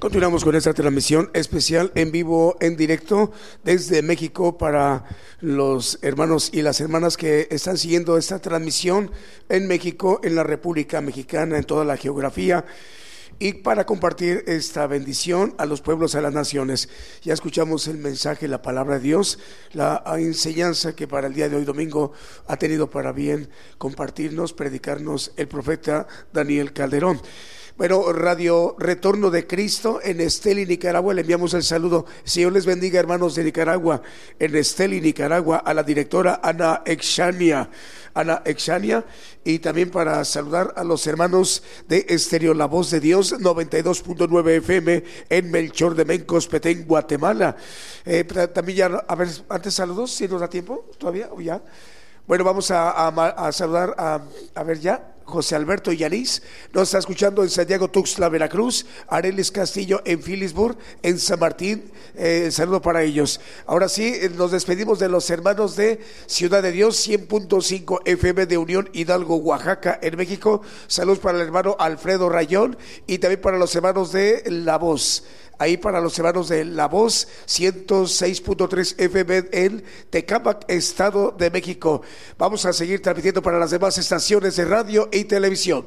Continuamos con esta transmisión especial en vivo, en directo, desde México para los hermanos y las hermanas que están siguiendo esta transmisión en México, en la República Mexicana, en toda la geografía y para compartir esta bendición a los pueblos, a las naciones. Ya escuchamos el mensaje, la palabra de Dios, la enseñanza que para el día de hoy domingo ha tenido para bien compartirnos, predicarnos el profeta Daniel Calderón. Bueno, Radio Retorno de Cristo en Esteli, Nicaragua. Le enviamos el saludo. Señor les bendiga, hermanos de Nicaragua. En Esteli, Nicaragua, a la directora Ana Exania. Ana Exania. Y también para saludar a los hermanos de Estéreo La Voz de Dios, 92.9 FM en Melchor de Mencos, Petén, Guatemala. Eh, también ya, a ver, antes saludos, si nos da tiempo, todavía, o ya. Bueno, vamos a, a, a saludar a, a ver ya. José Alberto Yanis, nos está escuchando en Santiago Tuxtla, Veracruz, Arelis Castillo en Philipsburg, en San Martín, eh, saludo para ellos. Ahora sí, eh, nos despedimos de los hermanos de Ciudad de Dios, 100.5 FM de Unión Hidalgo, Oaxaca, en México. Saludos para el hermano Alfredo Rayón y también para los hermanos de La Voz ahí para los hermanos de La Voz, 106.3 FM en Tecámac, Estado de México. Vamos a seguir transmitiendo para las demás estaciones de radio y televisión.